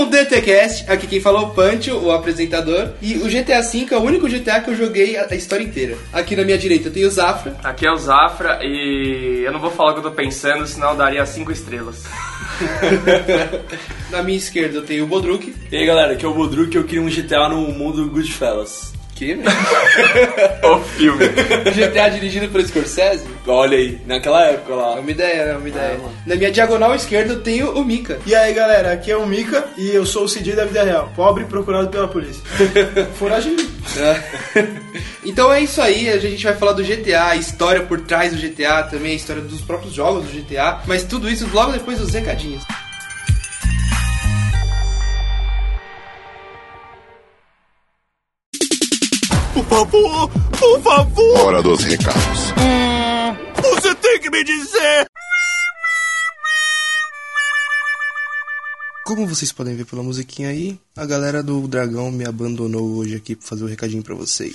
um DTCast. Aqui quem falou é o Pancho, o apresentador. E o GTA V é o único GTA que eu joguei a a história inteira. Aqui na minha direita eu tenho o Zafra. Aqui é o Zafra e eu não vou falar o que eu tô pensando, senão eu daria 5 estrelas. Na minha esquerda eu tenho o Bodruk. E aí galera, aqui é o Bodruk e eu queria um GTA no mundo Goodfellas. Que? o filme. GTA dirigido por Scorsese? Olha aí, naquela época É lá. uma ideia, é uma ideia. Na minha diagonal esquerda eu tenho o Mika. E aí galera, aqui é o Mika e eu sou o CJ da vida real, pobre procurado pela polícia. Foragido. Então é isso aí, a gente vai falar do GTA, a história por trás do GTA, também a história dos próprios jogos do GTA, mas tudo isso logo depois dos recadinhos. Por favor, por favor, Hora dos recados. você tem que me dizer. Como vocês podem ver pela musiquinha aí, a galera do Dragão me abandonou hoje aqui pra fazer o recadinho pra vocês.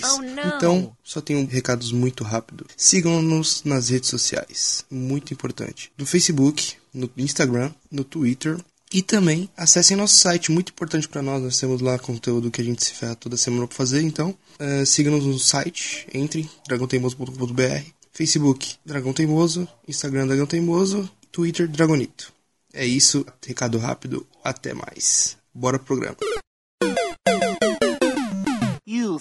Então, só tenho recados muito rápido. Sigam-nos nas redes sociais, muito importante. No Facebook, no Instagram, no Twitter e também acessem nosso site, muito importante pra nós. Nós temos lá conteúdo que a gente se ferra toda semana pra fazer, então eh, sigam-nos no site, entre dragonteimoso.com.br, Facebook Dragão Teimoso, Instagram Dragão Teimoso, Twitter Dragonito. É isso, recado rápido, até mais. Bora pro programa. You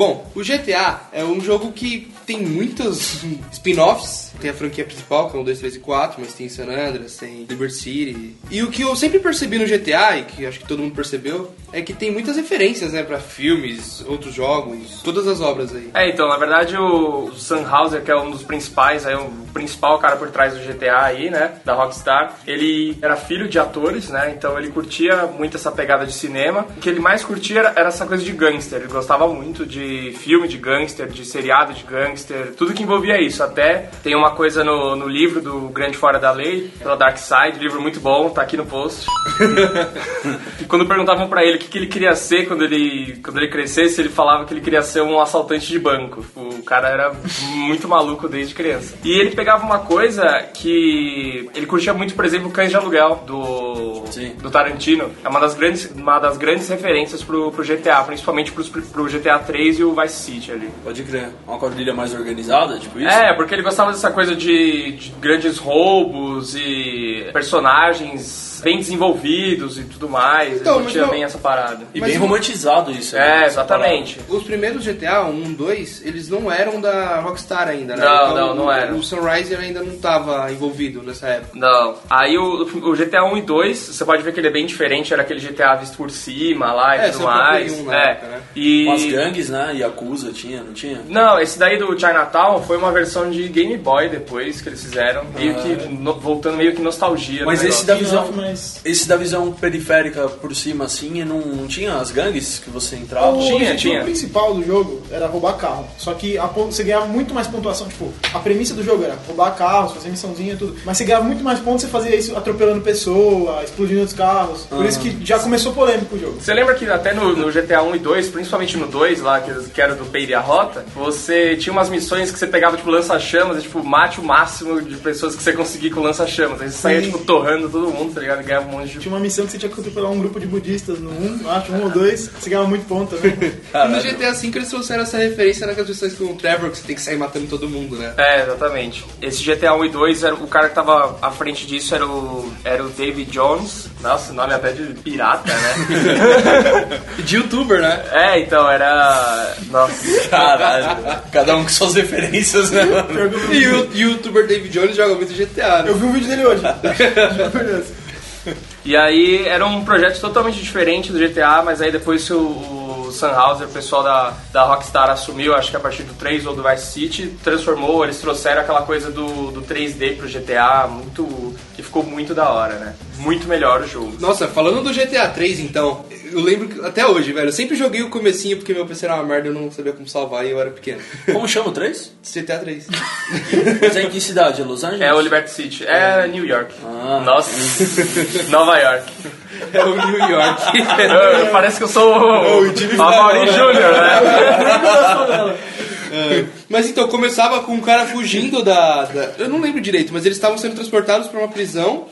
Bom, o GTA é um jogo que tem muitos spin-offs. Tem a franquia principal, que é o 2, 3 e 4, mas tem San Andreas, tem Liberty City. E o que eu sempre percebi no GTA, e que acho que todo mundo percebeu, é que tem muitas referências, né, pra filmes, outros jogos, todas as obras aí. É, então, na verdade o Sam Hauser, que é um dos principais, aí, o principal cara por trás do GTA aí, né, da Rockstar, ele era filho de atores, né, então ele curtia muito essa pegada de cinema. O que ele mais curtia era, essa coisa de gangster, ele gostava muito de filme de gangster, de seriado de gangster, tudo que envolvia isso. Até tem uma coisa no, no livro do Grande Fora da Lei, pela Dark Side, livro muito bom, tá aqui no post. E quando perguntavam pra ele o que, que ele queria ser quando ele, quando ele crescesse, ele falava que ele queria ser um assaltante de banco. O cara era muito maluco desde criança. E ele pegava uma coisa que ele curtia muito, por exemplo, Cães de Aluguel, do, Sim. do Tarantino. É uma das grandes, uma das grandes referências pro, pro GTA, principalmente pros, pro GTA 3 e o Vice City ali. Pode crer. Uma quadrilha mais organizada, tipo isso? É, porque ele gostava dessa coisa de, de grandes roubos e personagens bem desenvolvidos e tudo mais. Então, ele não- bem essa parada. E Mas bem romantizado isso. É, né, essa exatamente. Os primeiros GTA, 1, 2, eles não eram da Rockstar ainda, né? Não, não, não o- eram. O Sunrise ainda não tava envolvido nessa época. Não. Aí o, o GTA 1 e 2, você pode ver que ele é bem diferente, era aquele GTA visto por cima lá e É, tudo mais. Play 1 na é. época, né? E. Com as gangues, né? Yakuza tinha, não tinha? Não, esse daí do Chinatown foi uma versão de Game Boy depois que eles fizeram, meio que no- voltando meio que nostalgia. Mas esse da visão, Mas... esse da visão periférica por cima assim, não, não tinha as gangues que você entrava? O Tinha, objetivo tinha. principal do jogo era roubar carro. Só que a você ganhava muito mais pontuação. Tipo, a premissa do jogo era roubar carros, fazer missãozinha e tudo. Mas você ganhava muito mais pontos você fazia isso atropelando pessoa, explodindo os carros. Por isso que já começou polêmico o jogo. Você lembra que até no, no GTA 1 e 2, principalmente no 2 lá, que, que era do Peire a Rota, você tinha umas missões que você pegava, tipo, lança-chamas e, tipo, mate o máximo de pessoas que você conseguir com lança-chamas. Aí você saía, Sim. tipo, torrando todo mundo, tá ligado? E ganhava um monte de... Tinha uma missão que você tinha que atropelar um grupo de budistas no 1, acho, um ou dois, você ganhava muito ponto também. E no GTA V eles trouxeram essa referência naquelas missões com o Trevor, que você tem que sair matando todo mundo, né? É, exatamente. Esse GTA 1 e 2, era, o cara que tava à frente disso era o, era o David Jones. Nossa, o nome até de pirata, né? De youtuber, né? é, então, era... Nossa... Caralho. Cada um com suas referências, né, mano? E o youtuber David Jones joga muito GTA, né? Eu vi um vídeo dele hoje. E aí era um projeto totalmente diferente do GTA, mas aí depois que o, o Sam Hauser, o pessoal da, da Rockstar assumiu, acho que a partir do 3 ou do Vice City, transformou, eles trouxeram aquela coisa do, do 3D pro GTA, muito. que ficou muito da hora, né? Muito melhor o jogo. Nossa, falando do GTA 3 então, eu lembro que até hoje, velho, eu sempre joguei o comecinho porque meu PC era uma merda, eu não sabia como salvar e eu era pequeno. Como chama o 3? GTA 3. Mas é em que cidade? É Los Angeles? É o Liberty City. É New York. Ah. Nossa. Nova York. É o New York. Eu- Parece que eu sou o, o Jimmy a Mauri Fallon, Júnior, né? É. Mas então, começava com um cara fugindo da, da- Eu não lembro direito, mas eles estavam sendo transportados pra uma prisão.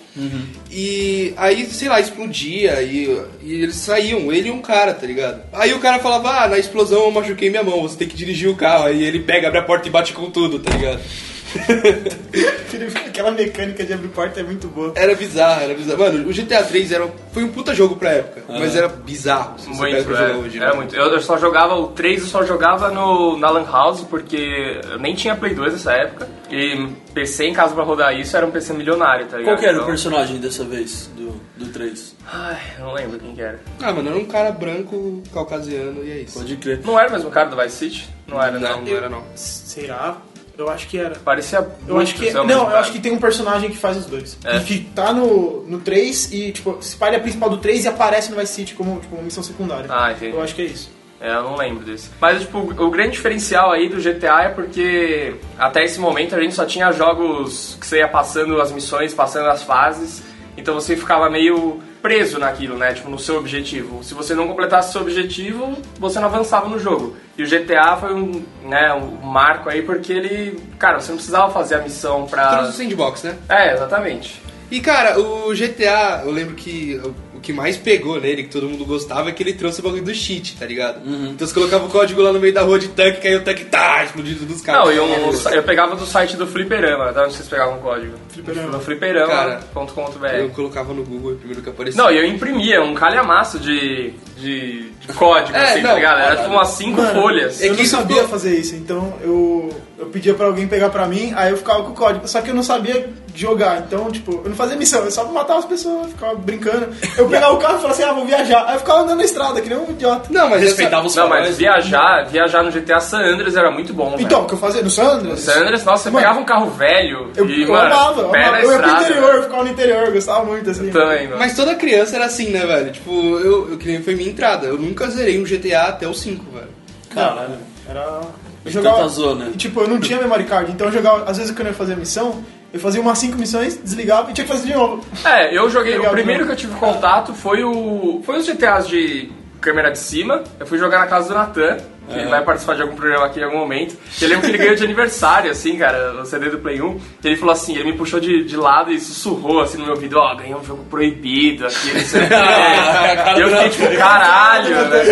E aí, sei lá, explodia e, e eles saíam, ele e um cara, tá ligado? Aí o cara falava, ah, na explosão eu machuquei minha mão, você tem que dirigir o carro. Aí ele pega, abre a porta e bate com tudo, tá ligado? Aquela mecânica de abrir porta é muito boa. Era bizarro, era bizarro. Mano, o GTA 3 era, foi um puta jogo pra época, mas era bizarro. Se você pega Muito, pra é, hoje, era né? muito. Eu, eu só jogava o 3, eu só jogava no, na Lan House, porque eu nem tinha Play 2 nessa época. E PC em casa pra rodar isso era um PC milionário, tá ligado? Qual que era o Então- personagem dessa vez, do, do 3? Ai, eu não lembro quem que era. Ah, mano, era um cara branco, caucasiano e é isso. Pode crer. Não era o mesmo cara do Vice City? Não era, não. Não, não era não. Será? Eu acho que era. Parecia Eu acho que. Não, eu acho que tem um personagem que faz os dois. É. E que tá no, no 3 e, tipo, se pare a principal do 3 e aparece no Vice City como, tipo, uma missão secundária. Ah, entendi. Eu acho que é isso. É, eu não lembro desse. Mas, tipo, o grande diferencial aí do GTA é porque até esse momento a gente só tinha jogos que você ia passando as missões, passando as fases, então você ficava meio preso naquilo, né? Tipo, no seu objetivo. Se você não completasse seu objetivo, você não avançava no jogo. E o GTA foi um, né, um marco aí porque ele, cara, você não precisava fazer a missão pra... Trouxe o sandbox, né? É, exatamente. E cara, o GTA, eu lembro que o que mais pegou nele, que todo mundo gostava, é que ele trouxe o bagulho do cheat, tá ligado? Então você colocava o código lá no meio da rua de tanque, caiu o tanque, tá, explodindo dos caras. Não, eu, eu pegava do site do Fliperama, tá? Onde vocês pegavam o código? Fliperama. No fliperama.com.br. Eu colocava no Google e primeiro que aparecia. Não, e eu imprimia um calhamaço de, de, de código, É, assim, não, tá ligado? Era tipo umas cinco Mano, folhas. É eu que não isso sabia fazer isso, então eu, eu pedia pra alguém pegar pra mim, aí eu ficava com o código. Só que eu não sabia jogar, então, tipo, eu não fazia missão, eu só matava as pessoas, ficava brincando. Eu pegava o carro e falava assim, ah, vou viajar. Aí eu ficava andando na estrada, que nem um idiota. Não, mas Respeitava os Não, mas viajar, viajar no GTA San Andreas era muito bom. Então, o que eu fazia no Sandras? San Andreas, nossa, você Mano, pegava um carro velho Eu, e, eu mano, amava, eu pé amava. na Eu ia pro estrada. interior, eu ficava no interior, eu gostava muito, assim. Também, mano. Mas toda criança era assim, né, velho? Tipo, eu, eu que nem foi minha entrada. Eu nunca zerei um GTA até o 5, velho. Caralho. Era. Eu jogava. zona. E, tipo, eu não tinha memory card, então eu jogava. Às vezes quando eu ia fazer missão, eu fazia umas 5 missões, desligava e tinha que fazer de novo. É, eu joguei. Legal, o primeiro que eu tive contato foi o. Foi os GTAs de câmera de cima. Eu fui jogar na casa do Natan. Que Ele vai participar de algum programa aqui em algum momento. E eu lembro que ele ganhou de aniversário, assim, cara, o CD do Play 1. E ele falou assim, ele me puxou de, de lado e sussurrou assim no meu ouvido, ó, ganhou um jogo proibido aqui, não sei o quê. E eu fiquei tipo, caralho, né?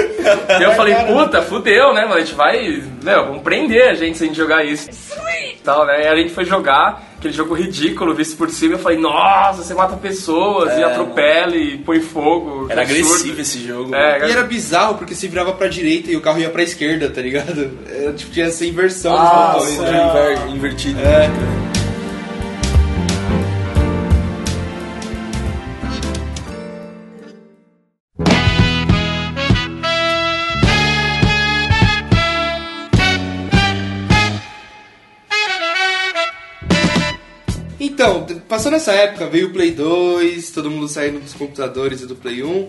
E eu falei, puta, fudeu, né, mano? A gente vai. Meu, vamos prender a gente se a gente jogar isso. Tal, né? E a gente foi jogar aquele jogo ridículo, visto por cima. Eu falei, nossa, você mata pessoas e É, atropela e põe fogo. que Era absurdo. agressivo esse jogo. É, E era bizarro porque se virava pra direita e o carro ia pra esquerda, tá ligado? Era, tipo, tinha essa inversão Ah, dos botões. inver- invertido. É. Então, d- passando essa época, veio o Play 2, todo mundo saindo dos computadores e do Play 1.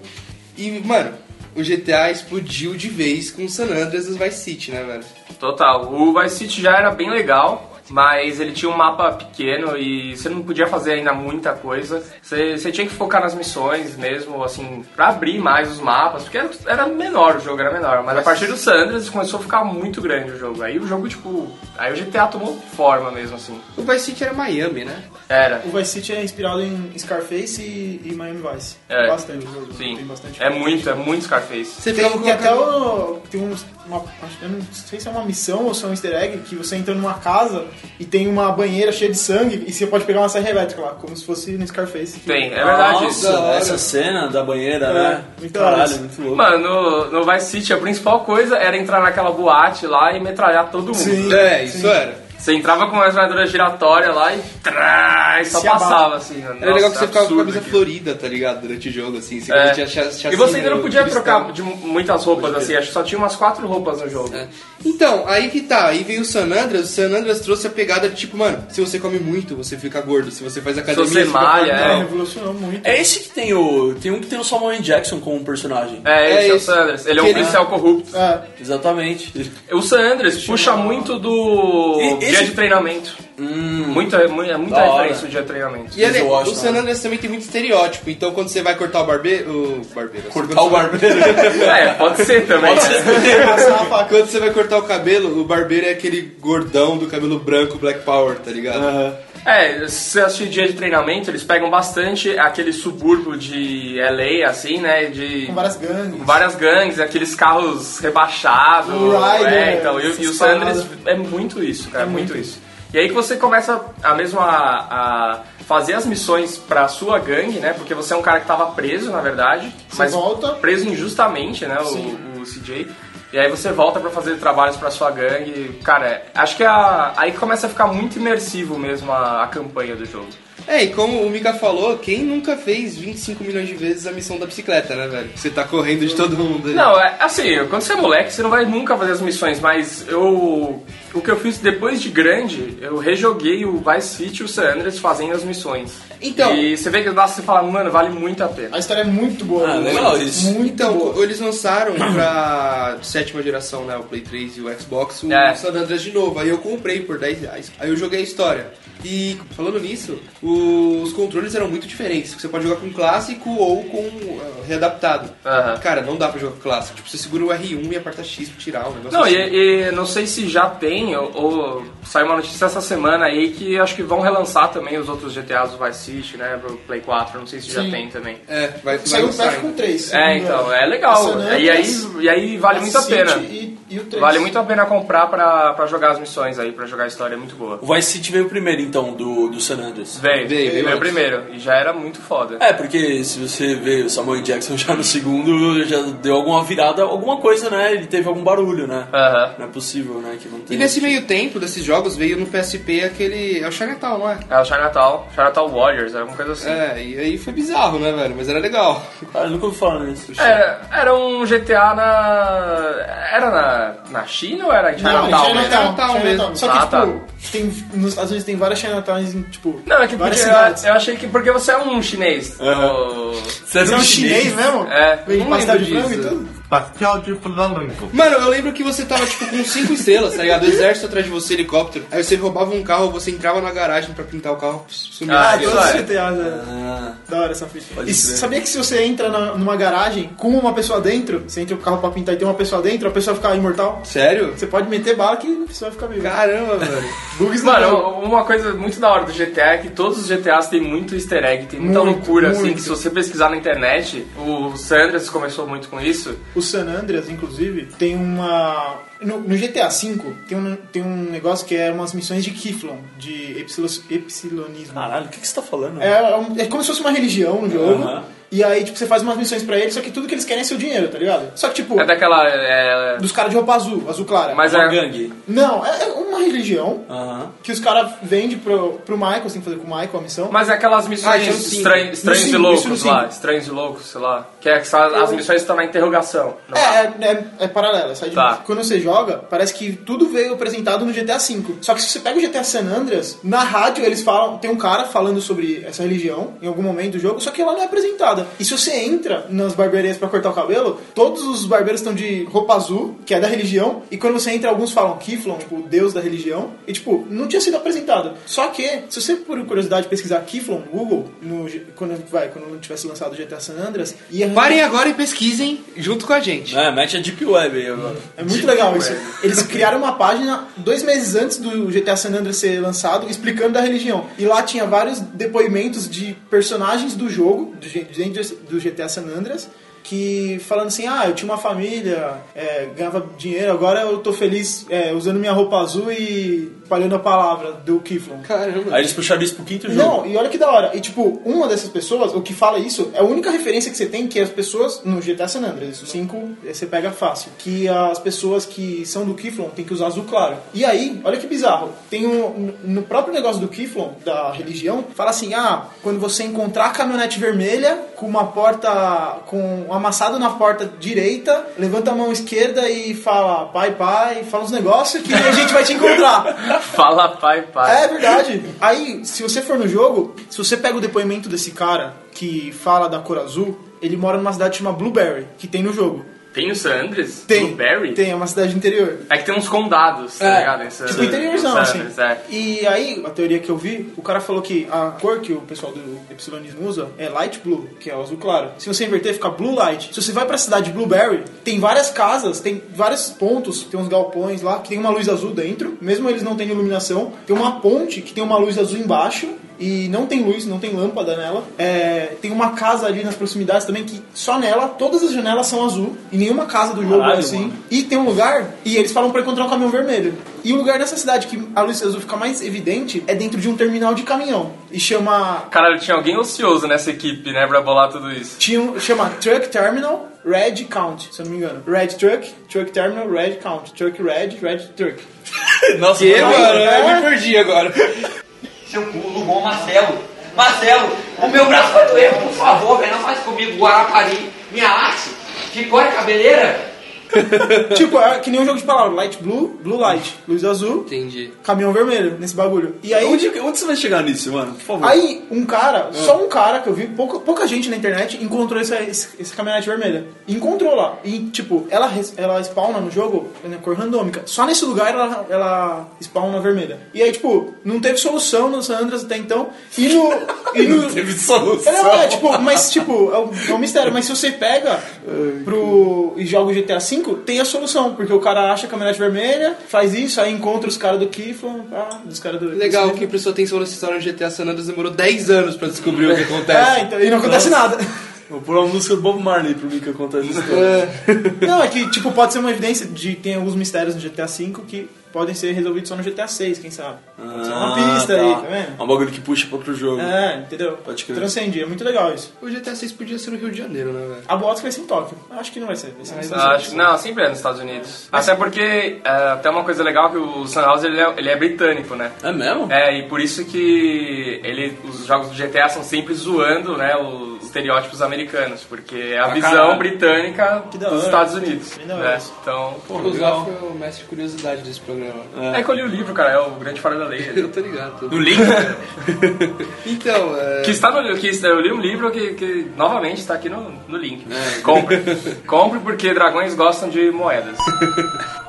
E, mano, o GTA explodiu de vez com o San Andreas e Vice City, né, velho? Total. O Vice City já era bem legal, mas ele tinha um mapa pequeno e você não podia fazer ainda muita coisa. Você, você tinha que focar nas missões mesmo, assim, pra abrir mais os mapas, porque era, era menor o jogo, era menor. Mas a partir do Sandras começou a ficar muito grande o jogo. Aí o jogo, tipo. Aí o GTA tomou forma mesmo, assim. O Vice City era Miami, né? Era. O Vice City é inspirado em Scarface e, e Miami Vice. É. Bastante o jogo. Sim. Tem bastante. É muito, é muito Scarface. Você Tem, tem até colocando- o, tem uns, uma, acho- eu não sei se é uma missão ou se é um easter egg, que você entra numa casa e tem uma banheira cheia de sangue e você pode pegar uma serra elétrica lá, como se fosse no Scarface. que- Tem, é verdade Nossa, isso. essa cena da banheira, É, né? muito hora Caralho, isso. muito louco. Mano, no, no Vice City a principal coisa era entrar naquela boate lá e metralhar todo mundo. Sim. É, isso era. Você entrava com uma metralhadora giratória lá e, trá, e só Se passava abala. assim. Nossa, Era legal que você ficava com a camisa aquilo. florida, tá ligado? Durante o jogo, assim. Você É. tinha chassi- E você ainda não podia trocar de muitas roupas assim, acho que só tinha umas quatro roupas no jogo. É. Então, aí que tá, aí veio o San Andreas, o San Andreas trouxe a pegada de tipo, mano, se você come muito, você fica gordo, se você faz academia, você fica malha, fortão. É, é. revolucionou muito. É esse que tem o. Tem um que tem o Samuel. Jackson como personagem. É, esse É é, o esse. Sanders. Ele é um ele- policial corrupto. É, Exatamente. O Sanders puxa muito do. E- Dia de treinamento. Muita, muita, muita Da hora. referência o dia de treinamento. E ele, o San Andreas também tem muito estereótipo, então quando você vai cortar o barbeiro. O barbeiro. Cortar o barbeiro. É, pode ser também. Pode ser. Quando você vai cortar o cabelo, o barbeiro é aquele gordão do cabelo branco Black Power, tá ligado? É, se assistir dia de treinamento, eles pegam bastante aquele subúrbio de LA, assim, né? De Com várias gangues. com várias gangues, aqueles carros rebaixados. Rider, é, então, e, e o San Andreas é muito isso, cara, é muito isso. E aí que você começa a mesmo a, a fazer as missões pra sua gangue, né? Porque você é um cara que tava preso, na verdade. Você mas volta. preso injustamente, né? Sim. O, o CJ. E aí você volta pra fazer trabalhos pra sua gangue. Cara, acho que é a, aí começa a ficar muito imersivo mesmo a, a campanha do jogo. É, e como o Mika falou, quem nunca fez 25 milhões de vezes a missão da bicicleta, né, velho? Você tá correndo de todo mundo. Não, é, assim, quando você é moleque, você não vai nunca fazer as missões, mas eu. O que eu fiz depois de grande, eu rejoguei o Vice City e o San Andreas fazendo as missões. Então- E você vê que dá você fala, mano, vale muito a pena. A história é muito boa. Ah, muito, legal isso. Muito Então, boa. eles lançaram pra sétima geração, né? O Play 3 e o Xbox, o É. San Andreas de novo. Aí eu comprei por 10 reais. Aí eu joguei a história. E falando nisso, os controles eram muito diferentes. Você pode jogar com clássico ou com uh, readaptado. Cara, não dá pra jogar com clássico. Tipo, você segura o R1 e aperta X pra tirar o negócio. Não, assim. e, e não sei se já tem, ou, ou saiu uma notícia essa semana aí que acho que vão relançar também os outros GTAs do Vice City, né, pro Play 4, não sei se já Sim. tem também. É, vai, vai Saiu o ainda. com 3. É, então, é legal. E aí, e aí vale muito a pena. E, o 3. Vale muito a pena comprar pra, pra jogar as missões aí, pra jogar a história, é muito boa. O Vice City veio primeiro, então, do, do San Andreas. Veio, Veio, veio, veio primeiro. E já era muito foda. É, porque se você vê o Samuel Jackson já no segundo, já deu alguma virada, alguma coisa, né? Ele teve algum barulho, né? Aham. Não é possível, né? Que não E nesse meio tempo desses jogos veio no PSP aquele. É o Chinatown, não é? É o Chinatown, Chinatown Warriors, alguma coisa assim. É, e aí foi bizarro, né, velho? Mas era legal. Ah, eu nunca ouvi falar nisso. Era, era um GTA na. Era na, na China ou era em Não, Chinatown? Chinatown, mesmo? Chinatown Chinatown. mesmo. Só que, Ah, tá. tipo, tem, nos Estados Unidos tem várias Chinatowns, em, tipo, Não, é que porque várias eu, cidades. eu achei que porque você é um chinês. Aham. o- Você Você é um chinês mesmo? É, Vem não pastel de lembro frango e disso. Pastel de flango. Mano, eu lembro que você tava, tipo, com cinco estrelas, tá ligado? O exército atrás de você, helicóptero. Aí você roubava um carro, você entrava na garagem pra pintar o carro, sumia. Ah, Ah, todos os. GTAs, né? Ah, Da hora essa. Pode E sabia que se você entra na- numa garagem com uma pessoa dentro, você entra o carro pra pintar e tem uma pessoa dentro, a pessoa fica imortal? Sério? Você pode meter bala que a pessoa fica viva. Caramba, velho. Bugs. Mano, uma coisa muito da hora do GTA é que todos os GTAs têm muito easter egg, tem muita Muito, loucura, assim, muito. que se você pesquisar na internet, o Sanders começou muito com isso. O San Andreas, inclusive, tem uma. No, no GTA V tem um, tem um negócio que é umas missões de Kiflon, de epsilos- epsilonismo. caralho, o que, que você tá falando? É, um- é como se fosse uma religião no jogo. Aham. E aí, tipo, você faz umas missões pra eles, só que tudo que eles querem é seu dinheiro, tá ligado? Só que, tipo, É daquela. é, dos caras de roupa azul, azul clara. mas Uma é. gangue. Não, é é uma religião que os caras vendem pro, pro Michael, você tem que fazer com o Michael a missão. Mas é aquelas Ah, missões estran- estranhos e loucos lá. Estranhos e loucos, sei lá. Que é que são- as missões estão na interrogação. É, é, é, é paralelo. sai de- Tá. Quando você joga, parece que tudo veio apresentado no GTA V. Só que se você pega o GTA San Andreas, na rádio eles falam, tem um cara falando sobre essa religião em algum momento do jogo, só que ela não é apresentada. E se você entra nas barbearias pra cortar o cabelo, todos os barbeiros estão de roupa azul, que é da religião, e quando você entra, alguns falam Kiflon, tipo, deus da religião, e tipo, não tinha sido apresentado. Só que, se você por curiosidade pesquisar Kiflon no Google, no, quando vai, quando não tivesse lançado o GTA San Andreas, ia Parem agora e pesquisem junto com a gente. É, mete a Deep Web aí agora. É muito legal isso. Eles criaram uma página dois meses antes do GTA San Andreas ser lançado, explicando da religião. E lá tinha vários depoimentos de personagens do jogo, do Dentro do GTA San Andreas, que falando assim, ah, eu tinha uma família, é, ganhava dinheiro, agora eu tô feliz é, usando minha roupa azul e espalhando a palavra do Kiflon. Aí Caramba. eles puxaram isso pro quinto jogo. Não, e olha que da hora. E tipo, uma dessas pessoas, o que fala isso, é a única referência que você tem que as pessoas no GTA San Andreas, o 5 você pega fácil, que as pessoas que são do Kiflon tem que usar azul claro. E aí, olha que bizarro, tem um no próprio negócio do Kiflon, da religião, fala assim: "Ah, quando você encontrar a caminhonete vermelha com uma porta com amassado na porta direita, levanta a mão esquerda e fala: "Pai, pai", fala uns negócios que a gente vai te encontrar". Fala pai, pai. É verdade. Aí, se você for no jogo, se você pega o depoimento desse cara que fala da cor azul, ele mora numa cidade chamada Blueberry, que tem no jogo. Tem o San Andreas? Tem. Blueberry? Tem, é uma cidade interior. É que tem uns condados, tá É, ligado? Em San- tipo interiorzão, assim. É. E aí, a teoria que eu vi, o cara falou que a cor que o pessoal do Epsilonismo usa é light blue, que é o azul claro. Se você inverter, fica blue light. Se você vai pra cidade de Blueberry, tem várias casas, tem vários pontos, tem uns galpões lá, que tem uma luz azul dentro, mesmo eles não tendo iluminação. Tem uma ponte que tem uma luz azul embaixo, e não tem luz, não tem lâmpada nela. É, tem uma casa ali nas proximidades também que só nela todas as janelas são azul e nenhuma casa do jogo é Caralho, assim. mano. E tem um lugar e eles falam pra encontrar um caminhão vermelho. E o lugar dessa cidade que a luz azul fica mais evidente é dentro de um terminal de caminhão e chama Caralho, tinha alguém ocioso nessa equipe, né, pra bolar tudo isso. tinha um- chama Truck Terminal Red Count, se eu não me engano. Red Truck, Truck Terminal Red Count, Truck Red, Red Truck. Nossa, Que, mano? é? Eu me perdi agora. Seu culo bom, Marcelo. Marcelo, o meu braço vai doer, por favor, velho. Não faz comigo Guarapari. Minha axe. Ficou a cabeleira. tipo, é que nem um jogo de palavras, light blue, blue light, luz azul, Entendi. caminhão vermelho nesse bagulho. E aí Onde, onde você vai chegar nisso, mano? Por favor. Aí, um cara, só um cara que eu vi, pouca, pouca gente na internet encontrou essa, esse, esse caminhonete vermelha. Encontrou lá. E, tipo, ela, ela spawna no jogo na cor randômica. Só nesse lugar ela, ela spawna vermelha. E aí, tipo, não teve solução no San Andreas até então. E no. E no Teve solução. Não, é, tipo, mas tipo, é um, é um mistério. Mas se você pega pro, e joga o GTA V, tem a solução. Porque o cara acha a caminhonete vermelha, faz isso, aí encontra os caras do Kiflon, ah, dos caras do. Legal, quem prestou atenção nessa história no GTA San Andreas demorou 10 anos pra descobrir o que acontece. É, então, e não acontece nada. Vou pôr uma música do Bob Marley pra mim que acontece isso. Não, é que, tipo, pode ser uma evidência de tem alguns mistérios no GTA V que podem ser resolvidos só no GTA VI, quem sabe. Pode ser uma pista aí, tá vendo? É um bagulho que puxa pra outro jogo. É, entendeu? Pode crer. Transcende, é muito legal isso. O GTA 6 podia ser no Rio de Janeiro, né, velho? A boatos que vai ser em Tóquio. Acho que não vai ser. Vai ser Estados Ah, Unidos. acho, não, sempre é nos Estados Unidos. Até porque é, tem uma coisa legal que o Sunhouse ele é, ele é britânico, né? É mesmo? É, e por isso que ele, os jogos do GTA são sempre zoando, né, os estereótipos americanos, porque é a visão caralho. britânica dos. Estados Unidos. Né? Então, O Zaf foi o mestre de curiosidade desse programa. é que eu li o livro, cara, é o Grande Fora da Lei. Eu tô ligado. tô- Do link, Então, é... que está no que eu li um livro que, que novamente está aqui no, no link. É. Compre. Compre porque dragões gostam de moedas.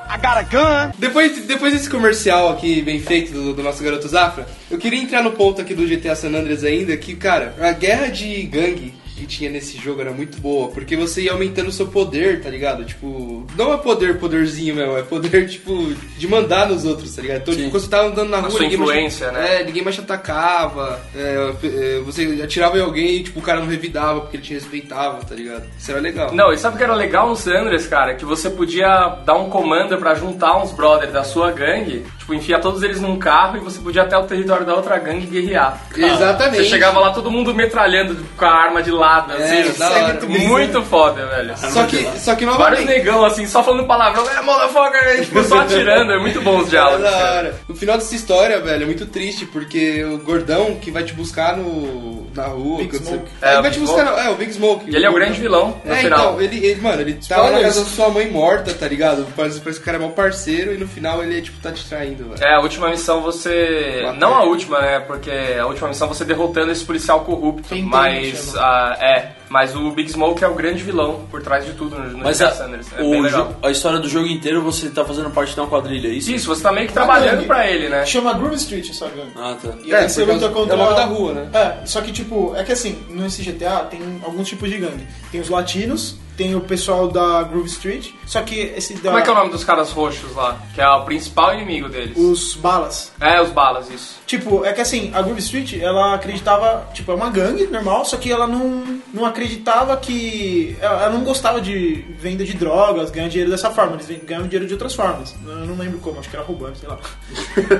Depois, depois desse comercial aqui bem feito do, do nosso garoto Zafra, eu queria entrar no ponto aqui do GTA San Andreas ainda, que, cara, a guerra de gangue que tinha nesse jogo era muito boa, porque você ia aumentando o seu poder, tá ligado? Tipo, não é poder, poderzinho mesmo, é poder, tipo, de mandar nos outros, tá ligado? Então, tipo, quando você tava andando na rua, sua ninguém mais, influência, né? É, ninguém mais te atacava, é, é, você atirava em alguém e, tipo, o cara não revidava porque ele te respeitava, tá ligado? Isso era legal. Não, e sabe o que era legal no San Andreas, cara? Que você podia dar um comando pra juntar uns brothers da sua gangue, tipo, enfiar todos eles num carro e você podia até o território da outra gangue guerrear. Exatamente. Você chegava lá, todo mundo metralhando com a arma de lado, É, assim. da isso é hora. muito, muito foda, velho. Só que, só que Vários novamente... negão, assim, só falando palavrão, é, motherfucker, tipo, só atirando, é muito bom os É diálogos. hora. O final dessa história, velho, é muito triste, porque o gordão que vai te buscar no, na rua. Big Smoke. É, É, ele o Big. Smoke. É, o Big Smoke. E ele é o grande vilão no É, final. então, ele, ele, mano, ele tava na Spoilers. casa da sua mãe morta, tá ligado? Parece, parece que o cara é mau parceiro e no final ele, tipo, tá te traindo, velho. É, a última missão você. Não a última, né? Porque a última missão você derrotando esse policial corrupto. Quem tem, mas. ah, é. Mas o Big Smoke é o grande vilão por trás de tudo no, no Mas a, San Andreas. É bem o legal. jo- a história do jogo inteiro você tá fazendo parte de uma quadrilha, é isso? Isso, você tá meio que trabalhando gangue. pra ele, né? Chama Groove Street essa gangue. Ah, tá. E aí É, você luta contra. é o nome da rua, né? É, só que tipo, é que assim, nesse GTA tem alguns tipos de gangue. Tem os latinos, tem o pessoal da Groove Street, só que esse da. Como é que é o nome dos caras roxos lá? Que é o principal inimigo deles. Os balas. É, os balas, isso. Tipo, é que assim, a Groove Street, ela acreditava, tipo, é uma gangue normal, só que ela não, não acreditava que. Ela não gostava de venda de drogas, ganhar dinheiro dessa forma. Eles ganham dinheiro de outras formas. Eu não lembro como, acho que era roubando, sei lá.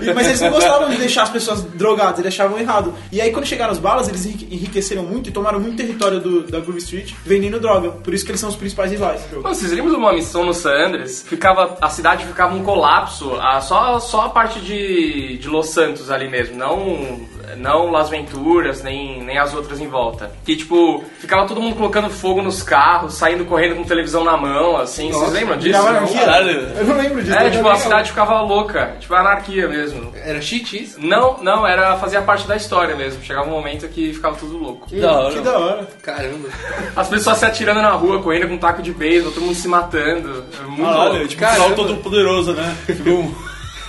E- Mas eles não gostavam de deixar as pessoas drogadas, eles achavam errado. E aí, quando chegaram as balas, eles enrique- enriqueceram muito e tomaram muito território do, da Groove Street vendendo droga. Por isso que eles são os principais rivais do jogo. Lembram de uma missão no San Andreas? Ficava, a cidade ficava um colapso, a, só, só a parte de, de Los Santos ali mesmo, não Não Las Venturas, nem, nem as outras em volta. Que, tipo, ficava todo mundo colocando fogo nos carros, saindo correndo com televisão na mão, assim. Vocês lembram disso? Não? Caralho. Eu não lembro disso. É, eu tipo, a cidade ficava louca. Tipo, anarquia mesmo. Era cheat isso? Não, não, era fazia parte da história mesmo. Chegava um momento que ficava tudo louco. Que da hora. Que da hora. Caramba. As pessoas se atirando na rua, correndo com um taco de beisebol, todo mundo se matando. Muito Caralho, louco. tipo, Caramba. todo poderoso, né? Tipo,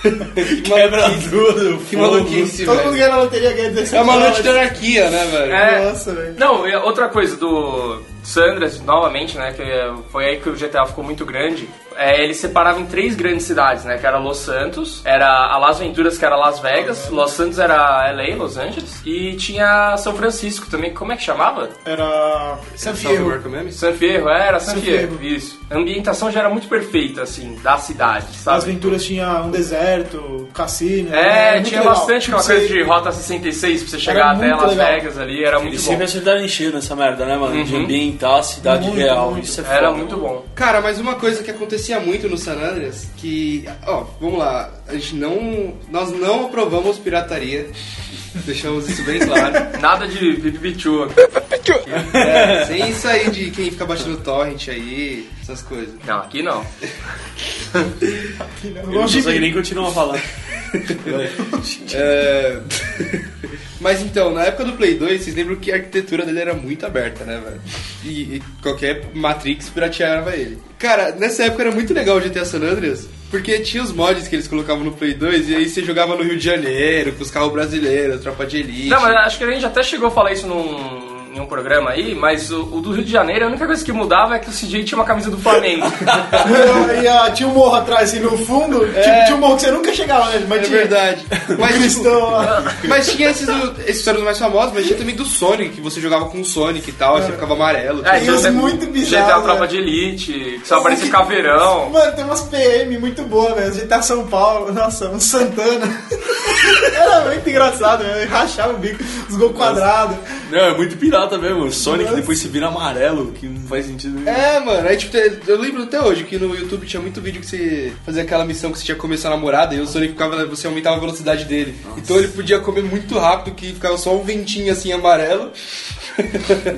um- Quebra tudo. Que maluquice, Todo mundo ganha na loteria, ganha 16 É uma noite de anarquia, né, velho? É. Nossa, velho. Não, e outra coisa do Sandras, novamente, né, que foi aí que o GTA ficou muito grande, é, ele separava em três grandes cidades, né, que era Los Santos, era a Las Venturas, que era Las Vegas, Los Santos era LA, Los Angeles, e tinha São Francisco também, como é que chamava? Era San Fierro. San Fierro, é, era San San Fierro, isso. A ambientação já era muito perfeita, assim, da cidade, As sabe? Venturas tinha um deserto, cassino. É, era muito tinha legal. bastante aquela Você- coisa de Rota 66 pra você chegar Era até Las legal. Vegas ali, era muito Eles bom. sempre acertaram em cheio nessa merda, né, mano? De Uhum. Ambientar a cidade Muito, real. muito. Isso é foda. Era muito bom. Cara, mas uma coisa que acontecia muito no San Andreas, que, ó, vamos lá, a gente não, nós não aprovamos pirataria, deixamos isso bem claro. Nada de BBB2 É, sem isso aí de quem fica baixando torrent aí, essas coisas. Não, aqui não. Ele não Longe de consegue mim. nem continuar falando. É... Mas então, na época do Play 2, vocês lembram que a arquitetura dele era muito aberta, né, velho? E, e qualquer Matrix pirateava ele. Cara, nessa época era muito legal o GTA San Andreas, porque tinha os mods que eles colocavam no Play 2 e aí você jogava no Rio de Janeiro, com os carros brasileiros, tropa de elite. Não, mas acho que a gente até chegou a falar isso num, em um programa aí, mas o, o do Rio de Janeiro, a única coisa que mudava é que o CJ tinha uma camisa do Flamengo. e ah, tinha um morro atrás, assim, no fundo. Tipo, tinha um morro que você nunca chegava, né? Mas É tinha. verdade. Mas, tipo, cristão mas tinha esses, esses eram os mais famosos, mas tinha também do Sonic, que você jogava com o Sonic e tal, aí você ficava amarelo. É, E os até- muito GTA bizarros, Tropa né? de Elite, que só aparecia caveirão. Mano, tem umas PM muito boas, velho. GTA São Paulo, nossa, um Santana. Era muito engraçado, velho. Rachava o bico, os gols quadrados. Não, é muito pirata mesmo. Sonic Nossa. depois se vira amarelo, que não faz sentido nenhum. É, mano, aí tipo, eu lembro até hoje que no YouTube tinha muito vídeo que você fazia aquela missão que você tinha que comer sua namorada e o Sonic ficava, você aumentava a velocidade dele. Então ele podia comer muito rápido, que ficava só um ventinho assim amarelo.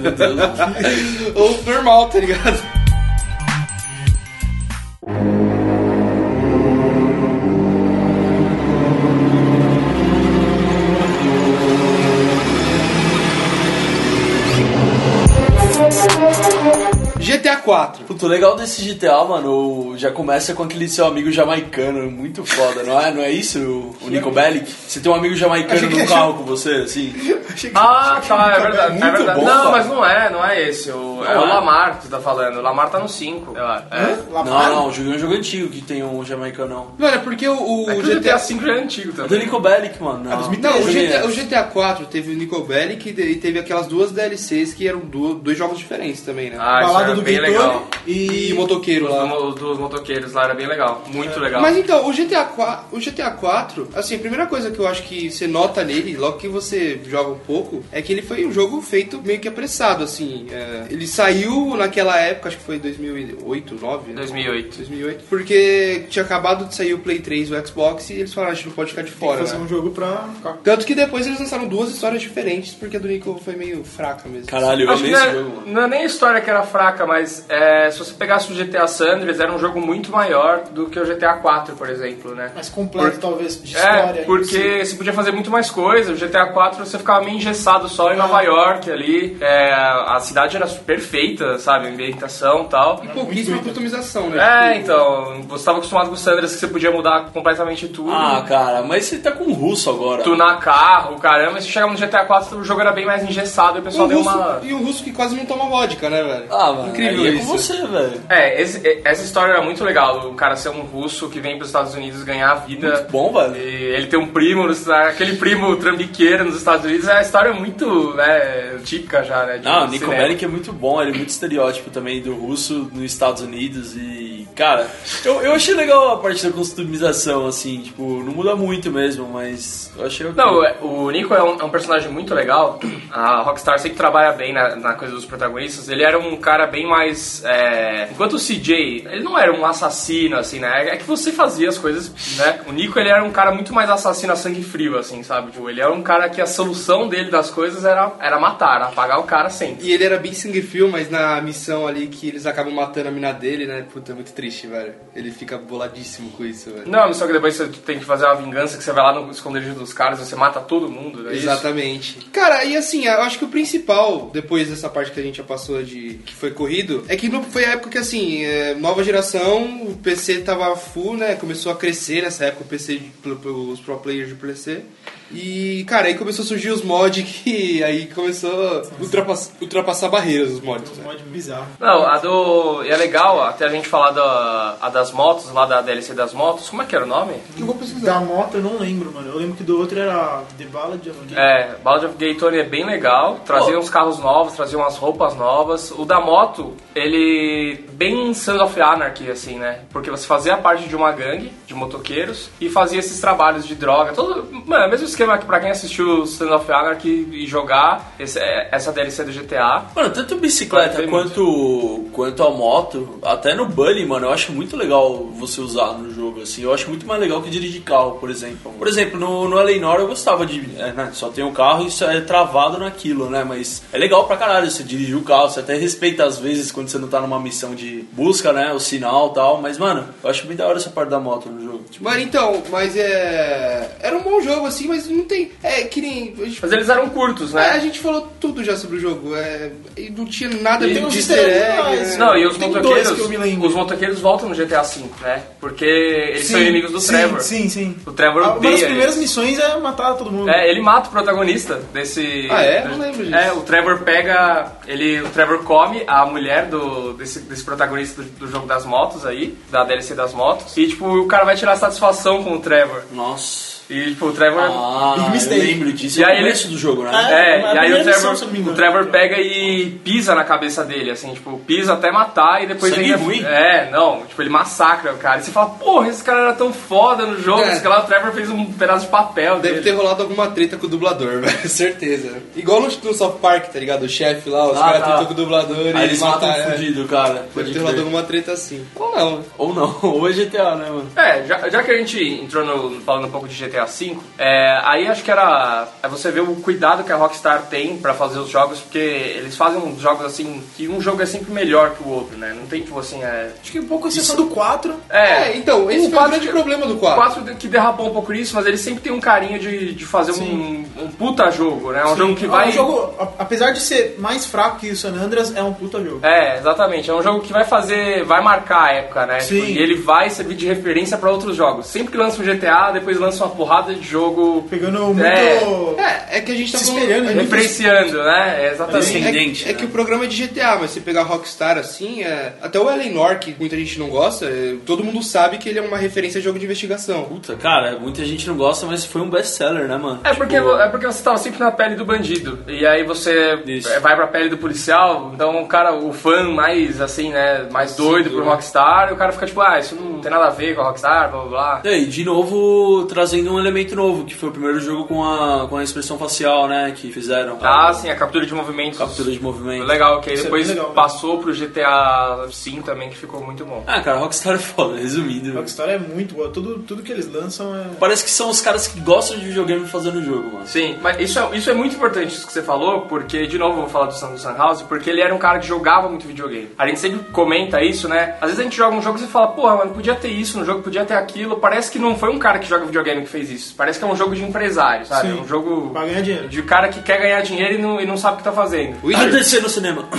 Meu Deus. Ou normal, tá ligado? 4. Puto, o legal desse GTA, mano, já começa com aquele seu amigo jamaicano, muito foda, não é? Não é isso, o, o Nico Bellic? Você tem um amigo jamaicano no ia carro com você, assim? Ah, tá, é verdade. Muito é verdade. bom, não, cara. mas não é, não é esse. O, é Não o é? Lamar que você tá falando. O Lamar tá no 5. É. Lá Não, não, o jogo é um jogo antigo que tem um jamaicanão. Mano, é porque o, o É o GTA 5 já é antigo É do também. Nico Bellic, mano. Não, Não, o Também GTA, é. o GTA 4 teve o Nico Bellic e teve aquelas duas DLCs que eram dois jogos diferentes também, né? Ah, isso Balada do bem Vitor legal. e o motoqueiro Os, lá. do- dos motoqueiros lá era bem legal. Muito legal. Mas então, o GTA 4, o GTA 4, assim, a primeira coisa que eu acho que você nota nele, logo que você joga um pouco, é que ele foi um jogo feito meio que apressado, assim. é, ele saiu naquela época, acho que foi 2008, 2009, né? 2008. 2008, porque tinha acabado de sair o Play 3 e o Xbox e eles falaram, a gente não pode ficar de fora, fazer né? um jogo pra. Tanto que depois eles lançaram duas histórias diferentes, porque a do Nico foi meio fraca mesmo. Caralho, eu Acho que amei não esse é, jogo, não é nem a história que era fraca, mas é, se você pegasse o GTA San Andreas, era um jogo muito maior do que o GTA 4, por exemplo, né? Mais completo, Por- talvez, de história. É, em si. porque você podia fazer muito mais coisa. O GTA 4 você ficava meio engessado só em Nova York ali. É, a cidade era perfeita, sabe? Ambientação e tal. E pouquíssima customização, né? É, então, você estava acostumado com o Sandras que você podia mudar completamente tudo. Ah, cara, mas você tá com um russo agora. tunar carro, caramba. E se chegava no GTA 4, o jogo era bem mais engessado e o pessoal Um deu russo, uma. E um russo que quase não toma vodka, né, velho? Ah, mano, Incrível é com você, velho. É, esse- essa história era muito legal. O cara ser um russo que vem para os Estados Unidos ganhar a vida. Muito bom, velho. E ele tem um primo, nos- aquele primo trambiqueiro nos Estados Unidos, é uma história muito né, típica já, né? Não, o Nico. Bellic é muito bom, ele é muito estereótipo também do russo nos Estados Unidos e Cara, eu, eu achei legal a parte da customização, assim, tipo, não muda muito mesmo, mas eu achei ok. Não, é- o Nico é um, é um personagem muito legal. A Rockstar sempre trabalha bem na, na coisa dos protagonistas. Ele era um cara bem mais. é, Enquanto o CJ, ele não era um assassino, assim, né? É que você fazia as coisas, né? O Nico, ele era um cara muito mais assassino a sangue frio, assim, sabe? Tipo, ele era um cara que a solução dele das coisas era, era matar, era apagar o cara sempre. E ele era bem sangue frio, mas na missão ali que eles acabam matando a mina dele, né? Puta, é muito triste, velho. Ele fica boladíssimo com isso, velho. Não, só que depois você tem que fazer uma vingança que você vai lá no esconderijo dos caras e você mata todo mundo, né? Exatamente. Cara, e assim, eu acho que o principal, depois dessa parte que a gente já passou de que foi corrido, é que foi a época que assim, é, nova geração, o PC tava full, né? Começou a crescer nessa época o PC, pelos pro players de PC. E, cara, aí começou a surgir os mods que aí começou a ultrapass- ultrapassar barreiras os mods. Um né? mod bizarro. Não, a do. E é legal até a gente falar da, a das motos, lá da DLC das motos. Como é que era o nome? Eu vou precisar. Da moto eu não lembro, mano. Eu lembro que do outro era The Ballad of Gay. É, Ballad of Gay Tony é bem legal. Trazia uns carros novos, trazia umas roupas novas. O da moto, ele. bem Sons of Anarchy, assim, né? Porque você fazia parte de uma gangue de motoqueiros e fazia esses trabalhos de droga. Todo, mano, é o mesmo esquema que pra quem assistiu Sons of Anarchy e jogar esse- é, essa DLC do GTA. Mano, tanto bicicleta quanto, quanto a moto, até no Bully, mano, eu acho muito legal você usar no jogo, assim. Eu acho muito mais legal que dirigir carro, por exemplo. Por exemplo, no, no Eleanor eu gostava de. é, né, só tem o carro e isso é travado naquilo, né? Mas é legal pra caralho você dirigir o carro, você até respeita às vezes quando você não tá numa missão de busca, né? O sinal e tal. Mas, mano, eu acho muito da hora essa parte da moto no jogo. Mano, então, mas é. Era um bom jogo, assim, mas não tem. É que nem. Gente, Mas eles eram curtos, É, a né? gente falou tudo já sobre o jogo. É, e não tinha nada Tem de easter egg. né? Não, e os Tem dois motoqueiros, que eu me lembro. os motoqueiros voltam no GTA V, né? Porque eles são Sim, inimigos do sim, Trevor. Sim, sim. O Trevor Uma das primeiras eles. missões é matar todo mundo. É, ele mata o protagonista desse. Ah, é? Não lembro disso. É, o Trevor pega. Ele, o Trevor come a mulher do, desse, desse protagonista do, do jogo das motos aí, da DLC das motos. E tipo, o cara vai tirar satisfação com o Trevor. Nossa. E tipo, o Trevor. Ah, Big eu mistake. lembro disso. E é o aí ele- do jogo, né? É, É, e aí o primeira Trevor, eu o. Trevor pega e pisa na cabeça dele, assim, tipo, pisa até matar e depois Sangue ainda. ruim? É, não, tipo, ele massacra o cara. E você fala, porra, esse cara era tão foda no jogo, É. esse cara lá, o Trevor fez um pedaço de papel Deve dele. ter rolado alguma treta com o dublador, velho. Certeza. Igual no, no South Park, tá ligado? O chefe lá, os Ah, caras tá. tentam com o dublador e Aí eles matam o é. fudido, cara. Deve Pode ter rolado alguma treta assim. Ou não. Ou não, ou é GTA, né, mano? É, já, já que a gente entrou no, falando um pouco de GTA V, é, aí acho que era. É você ver o cuidado que a Rockstar tem pra fazer os jogos, porque eles fazem uns jogos assim, que um jogo é sempre melhor que o outro, né? Não tem tipo assim, é. Acho que um pouco exceção do 4. É, então, esse o foi o grande que- problema do O 4. 4 que derrapou um pouco nisso, mas ele sempre tem um carinho de, de fazer um, um puta jogo, né? Um jogo que vai. É um jogo, a- apesar de ser mais fraco que o San Andreas, é um puta jogo. É, exatamente. É um jogo que vai fazer, vai marcar a época, né? Sim. Tipo, e ele vai servir de referência pra outros jogos. Sempre que lança um GTA, depois lança uma porrada de jogo Pegando muito. É. É, é que a gente tá Se espelhando, né? referenciando, né? É, exatamente. É, é né? que o programa é de GTA, mas se pegar Rockstar assim, é... até o Eleanor, que muita gente não gosta, é, todo mundo sabe que ele é uma referência a jogo de investigação. Puta, cara, muita gente não gosta, mas foi um best-seller, né, mano? É porque, Tipo, é porque você tava sempre na pele do bandido. E aí você Isso. é, vai pra pele do policial, então o cara, o fã mais assim, né, mais doido pro Rockstar, e o cara fica tipo, ah, isso não tem nada a ver com a Rockstar, blá blá blá. É, e de novo trazendo um elemento novo, que foi o primeiro jogo com a, com a expressão facial, né? Que fizeram. Ah, sim, a captura de movimentos. Captura de movimento. Legal, que aí Isso é depois legal, né? passou pro GTA Sim também, que ficou muito bom. Ah, cara, Rockstar é foda, resumindo. Rockstar é muito boa. Tudo, tudo que eles lançam é. Parece que são os caras que gostam de videogame fazendo o jogo, mano. Sim, mas isso é, isso é muito importante isso que você falou, porque, de novo, eu vou falar do Sam Sunhouse, porque ele era um cara que jogava muito videogame. A gente sempre comenta isso, né? Às vezes a gente joga um jogo e você fala, porra, mano, podia ter isso no jogo, podia ter aquilo. Parece que não foi um cara que joga videogame que fez isso. Parece que é um jogo de empresário, sabe? Sim. É um jogo Pra ganhar dinheiro. de cara que quer ganhar dinheiro e não, e não sabe o que tá fazendo. Vai descer no cinema.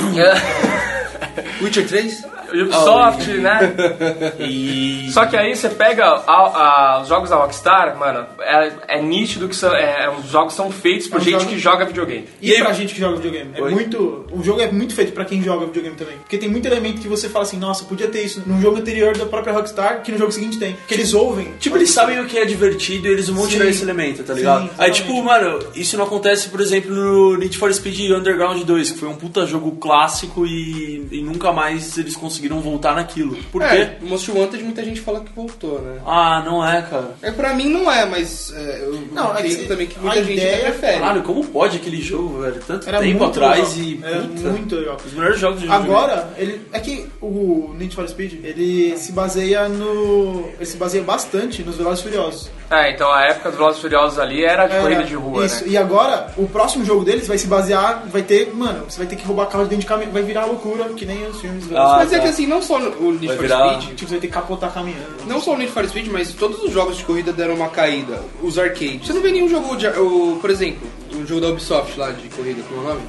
Witcher 3? Ubisoft, né? E. Só que aí você pega a- a- os jogos da Rockstar, mano, é, é nítido que são, é, os jogos são feitos por É um gente jogo- que joga videogame. E, E aí- pra gente que joga videogame. É Oi? muito. O jogo é muito feito pra quem joga videogame também. Porque tem muito elemento que você fala assim, nossa, podia ter isso num jogo anterior da própria Rockstar, que no jogo seguinte tem. Que eles ouvem. Tipo, eles sabem o que é divertido e eles não vão tirar esse elemento, tá ligado? Sim, Aí, tipo, mano, isso não acontece, por exemplo, no Need for Speed Underground 2, que foi um puta jogo clássico e, e nunca mais eles conseguiram voltar naquilo. Por quê? É, Most Wanted muita gente fala que voltou, né? Ah, não é, cara. É, pra mim não é, mas é, eu Não, é entendo se- também que muita gente ideia- prefere. Caralho, como pode aquele jogo, velho? Tanto Era tempo atrás legal. e. Era puta, muito legal. Os melhores jogos de jogo. Agora, ele é que o Need for Speed, ele se baseia no, ele se baseia bastante nos Velozes Furiosos. É, então a época dos Velozes Furiosos ali era de É, corrida de rua, isso. né? E agora, o próximo jogo deles vai se basear, vai ter, mano, você vai ter que roubar carro de dentro de caminhão, vai virar loucura, que nem os filmes Ah, Mas é tá. que assim, não só o Need Vai for virar- Speed, Tipo, você vai ter que capotar caminhão. não só o Need for Speed, mas todos os jogos de corrida deram uma caída. Os arcades. Você não vê nenhum jogo, de, o, por exemplo, o jogo da Ubisoft lá de corrida, como é o nome?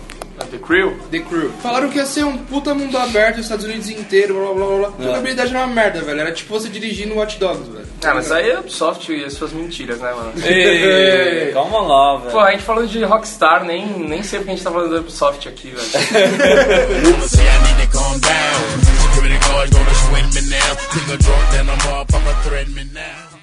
The Crew. The Crew. Falaram que ia ser um puta mundo aberto, os Estados Unidos inteiro, blá blá blá blá. A jogabilidade era uma merda, velho. Era tipo você dirigindo Watch Dogs, velho. Ah, mas aí é Ubisoft e as suas mentiras, né, mano? Ei, calma lá, velho. Pô, a gente falando de Rockstar, nem, nem sei porque a gente tá falando da Ubisoft aqui, velho.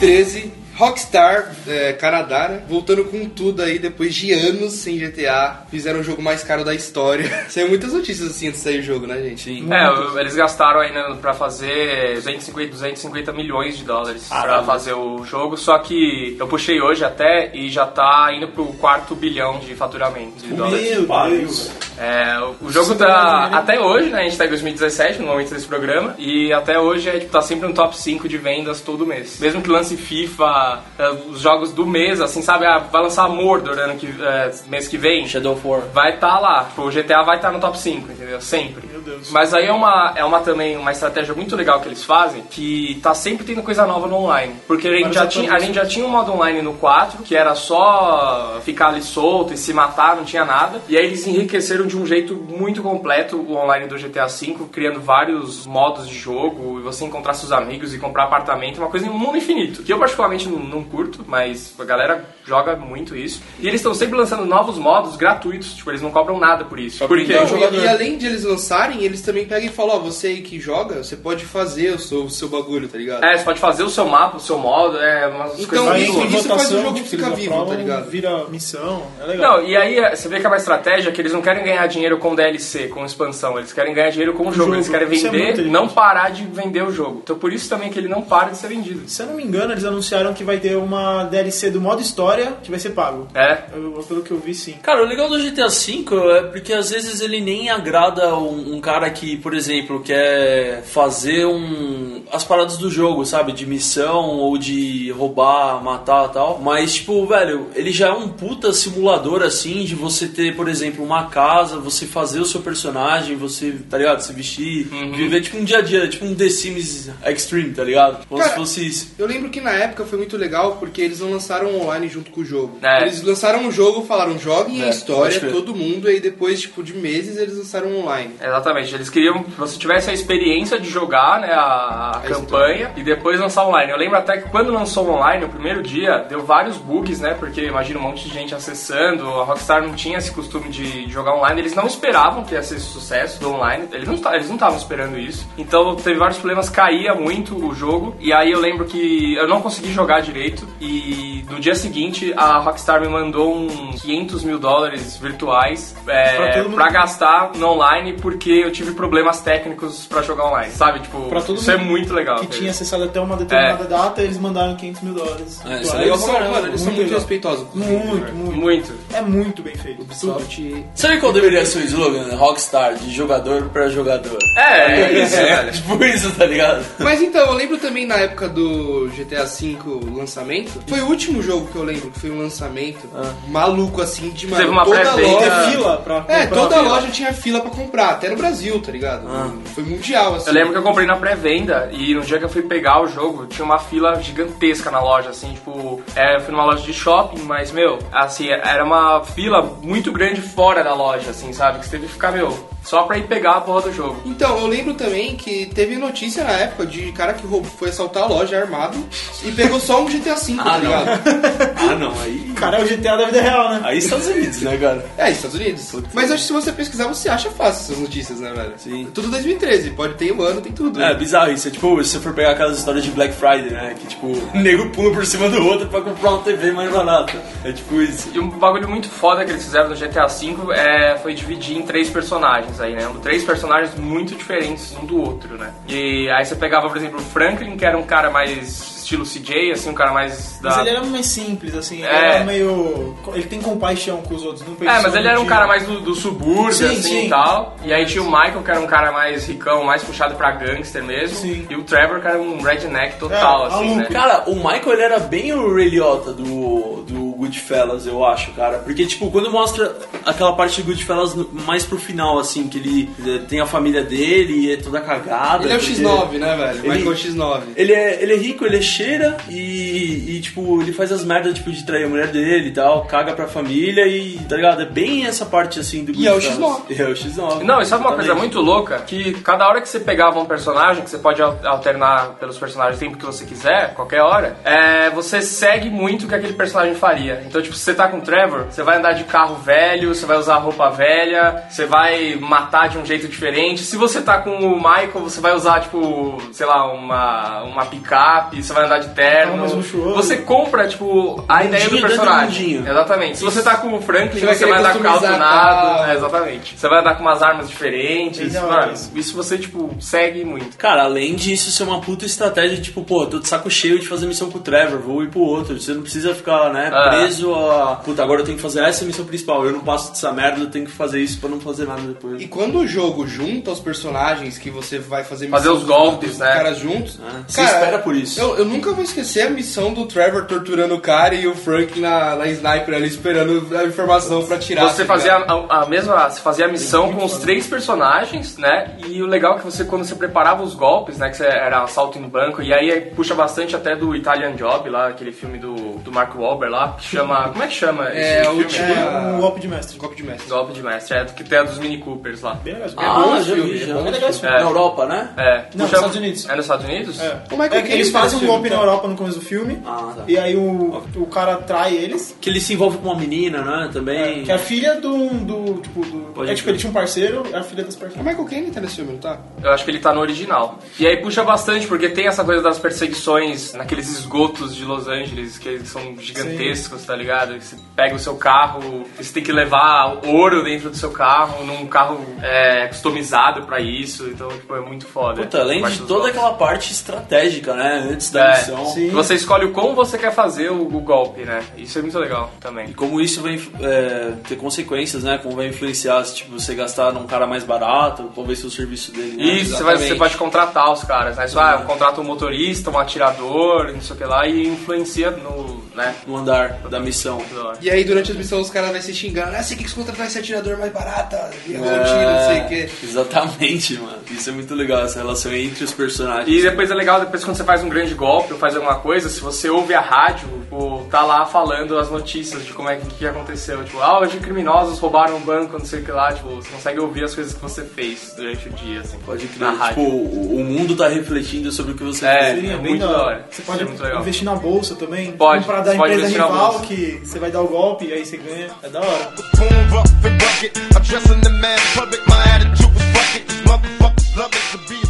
2013, Rockstar, é, Canadá, né? Voltando com tudo aí, depois de anos sem GTA, fizeram o jogo mais caro da história. Saiu muitas notícias assim antes de sair o jogo, né, gente? Sim. É, eles gastaram ainda pra fazer 250, 250 milhões de dólares pra fazer o jogo, só que eu puxei hoje até e já tá indo pro quarto bilhão de faturamento de dólares. Meu Deus. É, o- o jogo tá até hoje, né? A gente tá em 2017, no momento desse programa, e até hoje é, tipo, tá sempre no top 5 de vendas todo mês. Mesmo que lance FIFA, é, os jogos do mês, assim, sabe? Ah, vai lançar Mordor ano que, é, mês que vem. Shadow of War. Vai estar lá, tipo, o GTA vai estar no top 5, entendeu? Sempre. Deus. Mas aí é uma, é uma também uma estratégia muito legal que eles fazem, que tá sempre tendo coisa nova no online. Porque a gente, já tinha, a gente já tinha um modo online no 4, que era só ficar ali solto e se matar, não tinha nada. E aí eles enriqueceram de um jeito muito completo o online do GTA V, criando vários modos de jogo, e você encontrar seus amigos e comprar apartamento, uma coisa em um mundo infinito. Que eu particularmente não, não curto, mas a galera joga muito isso. E eles estão sempre lançando novos modos gratuitos, tipo, eles não cobram nada por isso. Porque Não, o jogador- e, e além de eles lançarem, eles também pegam e falam, ó, você aí que joga, você pode fazer o seu, o seu bagulho, tá ligado? É, você pode fazer o seu mapa, o seu modo, é umas Então, coisas Aí, isso- muito por isso faz o jogo ficar vivo, tá ligado? Vira missão, é legal. Não, e aí é, você vê que é uma estratégia que eles não querem ganhar dinheiro com DLC, com expansão, eles querem ganhar dinheiro com o jogo, jogo. eles querem Isso é vender, inteligente. não parar de vender o jogo. Então por isso também que ele não para de ser vendido. Se eu não me engano, eles anunciaram que vai ter uma DLC do modo história que vai ser pago. É, Eu- pelo que eu vi, sim. Cara, o legal do GTA V é porque às vezes ele nem agrada um, um cara que, por exemplo, quer fazer um as paradas do jogo, sabe? De missão ou de roubar, matar e tal. Mas, tipo, velho, ele já é um puta simulador assim de você ter, por exemplo, uma casa, você fazer o seu personagem, você, tá ligado? Se vestir, viver tipo um dia a dia, tipo um The Sims Extreme, tá ligado? Como Cara, se fosse isso. Eu lembro que na época foi muito legal porque eles não lançaram online junto com o jogo. É. Eles lançaram um jogo, falaram joguem a É, história, pode crer. todo mundo, e aí depois, tipo, de meses eles lançaram online. exatamente. Eles queriam que você tivesse a experiência de jogar né, a, a campanha e depois lançar online. Eu lembro até que quando lançou online, o primeiro dia, deu vários bugs, né? Porque imagina um monte de gente acessando, a Rockstar não tinha esse costume de, jogar online, eles não esperavam que ia ser esse sucesso do online, eles não esta- eles não estavam esperando isso. Então teve vários problemas, caía muito o jogo, e aí eu lembro que eu não consegui jogar direito, e no dia seguinte a Rockstar me mandou uns 500 mil dólares virtuais é, mundo. pra gastar no online porque eu tive problemas técnicos pra jogar online, sabe? Tipo, Pra todo isso é muito legal. Que cara. tinha acessado até uma determinada É. data, eles mandaram 500 mil dólares. É, isso é legal Eles mano, eles são muito respeitosos. Muito, muito. Muito. É muito bem feito. Tudo. Ubisoft. Sabe qual deveria ser o slogan? Rockstar, de jogador pra jogador. É, é isso. É, tipo isso, tá ligado? Mas então, eu lembro também na época do GTA V lançamento. Foi o último jogo que eu lembro que foi um lançamento maluco assim de mano. Teve uma toda loja. Fila pra É, toda loja tinha fila pra comprar, até no Brasil, tá ligado? Foi mundial, assim. Eu lembro que eu comprei na pré-venda e no dia que eu fui pegar o jogo, tinha uma fila gigantesca na loja, assim, tipo, é, eu fui numa loja de shopping, mas, meu, assim, era uma fila muito grande fora da loja, assim, sabe? Que você teve que ficar, meu, só pra ir pegar a porra do jogo. Então, eu lembro também que teve notícia na época de cara que roubou, foi assaltar a loja armado e pegou só um GTA V, tá Ah, não. ligado? Ah, não, aí. Cara, é o GTA da vida real, né? Aí Estados Unidos, né, cara? É, Estados Unidos. Mas acho que se você pesquisar, você acha fácil essas notícias, né, velho? Sim. Tudo 2013, pode ter um ano, tem tudo. É, bizarro isso. É tipo, se você for pegar aquelas histórias de Black Friday, né? Que tipo, o nego pula por cima do outro pra comprar uma TV mais barata. É tipo isso. E um bagulho muito foda que eles fizeram no GTA V é, foi dividir em três personagens aí, né? Três personagens muito diferentes um do outro, né? E aí você pegava, por exemplo, o Franklin, que era um cara mais estilo CJ, assim, um cara mais da... Mas ele era mais simples, assim, ele É. era meio. Ele tem compaixão com os outros, não É, mas ele era um de- cara mais do, do subúrbio, Sim, assim sim. e tal. E aí tinha o Michael, que era um cara mais ricão, mais puxado pra gangster mesmo. Sim. E o Trevor, que era um redneck total, É, assim, né? Cara, o Michael ele era bem o Ray Liotta do, do Goodfellas, eu acho, cara. Porque, tipo, quando mostra aquela parte de Goodfellas no- mais pro final, assim, que ele eh, tem a família dele e é toda cagada. Ele é o porque- X9, né, velho? Ele- Michael X9. Ele é, ele é rico, ele é cheira e, e, tipo, ele faz as merdas, tipo, de trair a mulher dele e tal, caga pra família e, tá ligado? É bem essa parte, assim, do E é o Goodfellas. X9. E é o X9. Não, e sabe uma coisa muito louca? Que cada hora que você pegava um personagem, que você pode al- alternar pelos personagens o tempo que você quiser, qualquer hora, é, você segue muito o que aquele personagem faria. Então, tipo, se você tá com o Trevor, você vai andar de carro velho, você vai usar roupa velha, você vai matar de um jeito diferente. Se você tá com o Michael, você vai usar, tipo, sei lá, uma, uma picape, você vai andar de terno. Você compra, tipo, a ideia do Mundinho dentro do personagem. Exatamente. Se você tá com o Franklin, Você vai você vai, querer andar com carro tunado. É, exatamente. Você vai andar com umas armas diferentes. Mano, isso você, tipo, segue muito. Cara, além disso ser uma puta estratégia, tipo, pô, tô de saco cheio de fazer missão com o Trevor, vou ir pro outro. Você não precisa ficar, né, Ah. Preso a. Puta, agora eu tenho que fazer essa missão principal. Eu não passo dessa merda, eu tenho que fazer isso pra não fazer nada depois. E quando o jogo junta os personagens que você vai fazer Fazer missão os com golpes, os né? caras juntos, Ah, você espera por isso. Eu, eu nunca vou esquecer a missão do Trevor torturando o cara e o Frank na, na sniper ali esperando a informação pra tirar. Você tá fazia a, a mesma, você fazia a missão com os três personagens, né? E o legal é que você, quando você preparava os golpes, né? Que você era assalto no banco, e aí puxa bastante até do Italian Job lá, aquele filme do, do Mark Wahlberg lá, que chama. Como é que chama É, esse o filme? tipo- É um golpe de mestre. Golpe de mestre. Golpe de mestre, é, que tem a dos Mini Coopers lá. Bem legal. Ah, bom já vi, é já. É legal esse filme. É. Na Europa, né? É, Não, nos Estados Unidos. É nos Estados Unidos? É. O Michael É que eles fazem um golpe na filme. Europa no começo do filme. Ah, tá. E aí o, o cara trai eles. Que ele se envolve com uma menina, né? Também. Que é a filha do. do tipo, do. Pode é tipo, ele tinha um parceiro, é a filha desse O parceiro. Michael Caine tá nesse filme, não tá? Eu acho que ele tá no original. E aí puxa bastante, porque tem essa coisa das perseguições naqueles esgotos de Los Angeles, que eles são gigantescos, tá ligado? Você pega o seu carro, você tem que levar ouro dentro do seu carro, num carro é, customizado pra isso, então, tipo, é muito foda. Puta, além de toda golpes. aquela parte estratégica, né? Antes da É, missão. sim. Você escolhe como você quer fazer o, o golpe, né? Isso é muito legal também. E como isso vai é, ter consequências, né? Como vai influenciar se tipo, você gastar num cara mais barato, qual vai ser o serviço dele, né? Isso, você, vai, você pode contratar os caras, né? Você vai, contrata um motorista, um atirador, não sei o que lá, e influencia no, né? No andar da missão. E aí durante as missões os caras vão se xingando. Ah, você que contratar esse atirador mais barata. E É, tiro, não sei o quê. Exatamente, mano. Isso é muito legal, essa relação entre os personagens. E depois é legal, depois quando você faz um grande golpe ou faz alguma coisa, se você ouve a rádio, tipo, tá lá falando as notícias de como é que, que aconteceu. Tipo, ah, hoje criminosos roubaram um banco, não sei o que lá. Tipo, você consegue ouvir as coisas que você fez durante o dia, assim. Pode Na crer. rádio. Tipo, o, mundo tá refletindo sobre o que você É. fez. É é muito da da hora. Você pode é muito legal. investir na bolsa também. Pode, Comprar da empresa na rival bolsa. que você vai dar o golpe e aí você ganha. É da hora. Love it to be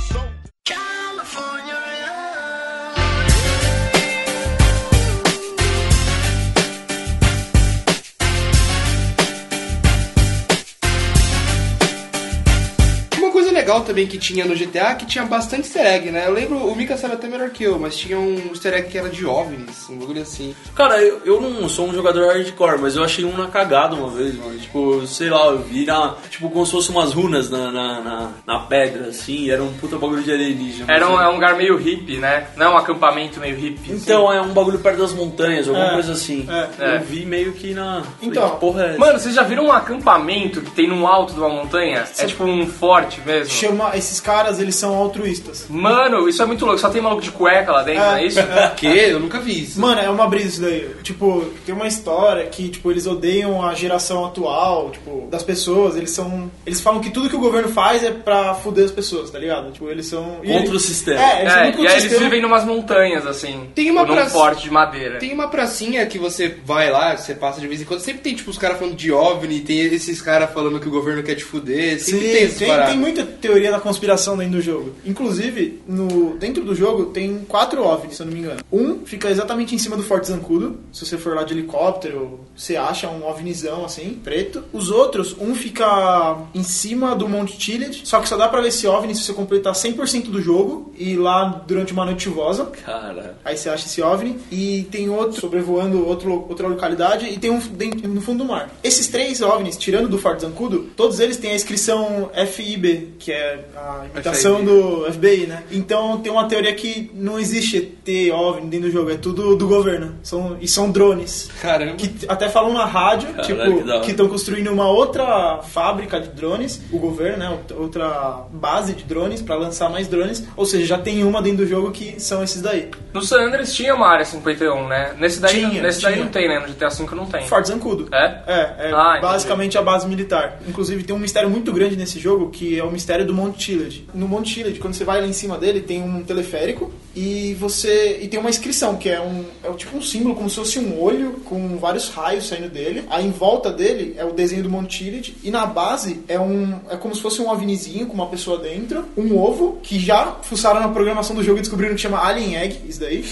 legal também que tinha no GTA que tinha bastante easter egg, né? Eu lembro, o Mika sabe até melhor que eu, mas tinha um easter egg que era de OVNIs, um bagulho assim. Cara, eu, eu não sou um jogador hardcore, mas eu achei um na cagada uma vez, mano. Tipo, sei lá, eu vi na, tipo como se fosse umas runas na, na, na, na pedra, assim, e era um puta bagulho de alienígena. Era um, assim. é um lugar meio hippie, né? Não é um acampamento meio hippie. assim. Então, é um bagulho perto das montanhas, alguma É, coisa assim. é. Eu vi meio que na. Então, que porra é essa? Mano, vocês já viram um acampamento que tem no alto de uma montanha? É tipo um forte mesmo. Chama. Esses caras, eles são altruístas. Mano, isso é muito louco. Só tem maluco de cueca lá dentro, não é isso? Que? Eu nunca vi isso. Mano, é uma brisa isso daí. Tipo, tem uma história que, tipo, eles odeiam a geração atual, tipo, das pessoas. Eles são. Eles falam que tudo que o governo faz é pra fuder as pessoas, tá ligado? Tipo, eles são. Contra o sistema. É, eles são É, muito e aí eles sistema. vivem numas montanhas, assim. Tem uma num praça- forte de madeira. Tem uma pracinha que você vai lá, você passa de vez em quando, sempre tem tipo os caras falando de OVNI, tem esses caras falando que o governo quer te fuder, Sim, sempre tem essas tem, paradas. tem muita teoria da conspiração dentro do jogo. Inclusive, no, dentro do jogo tem quatro OVNIs, se eu não me engano. Um fica exatamente em cima do Forte Zancudo. Se você for lá de helicóptero, você acha um OVNizão assim, preto. Os outros, um fica em cima do Monte Chiliad, só que só dá pra ver esse OVNI se você completar 100% do jogo e lá durante uma noite chuvosa. Cara. Aí você acha esse OVNI e tem outro sobrevoando outro, outra localidade e tem um dentro- no fundo do mar. Esses três OVNIs, tirando do Forte Zancudo, todos eles têm a inscrição FIB, que é a imitação do FBI, né? Então tem uma teoria que não existe ET OVNI dentro do jogo, é tudo do governo. São, e são drones. Caramba. Que até falam na rádio, Caralho, tipo, que estão construindo uma outra fábrica de drones, o governo, né? outra- base de drones pra lançar mais drones. Ou seja, já tem uma dentro do jogo que são esses daí. No San Andreas tinha uma área 51, né? Nesse daí, Tinha, nesse daí tinha. não tem, né? No GTA V não tem. Forte Zancudo. É? É, é Ah, entendi. basicamente a base militar. Inclusive tem um mistério muito grande nesse jogo que é o mistério do Monte Chiliad. No Monte Chiliad, quando você vai lá em cima dele, tem um teleférico e você e tem uma inscrição que é um é tipo um símbolo como se fosse um olho com vários raios saindo dele. Aí em volta dele é o desenho do Monte Chiliad e na base é um é como se fosse um ovnizinho com uma pessoa dentro, um ovo que já fuçaram na programação do jogo e descobriram que chama Alien Egg, isso daí.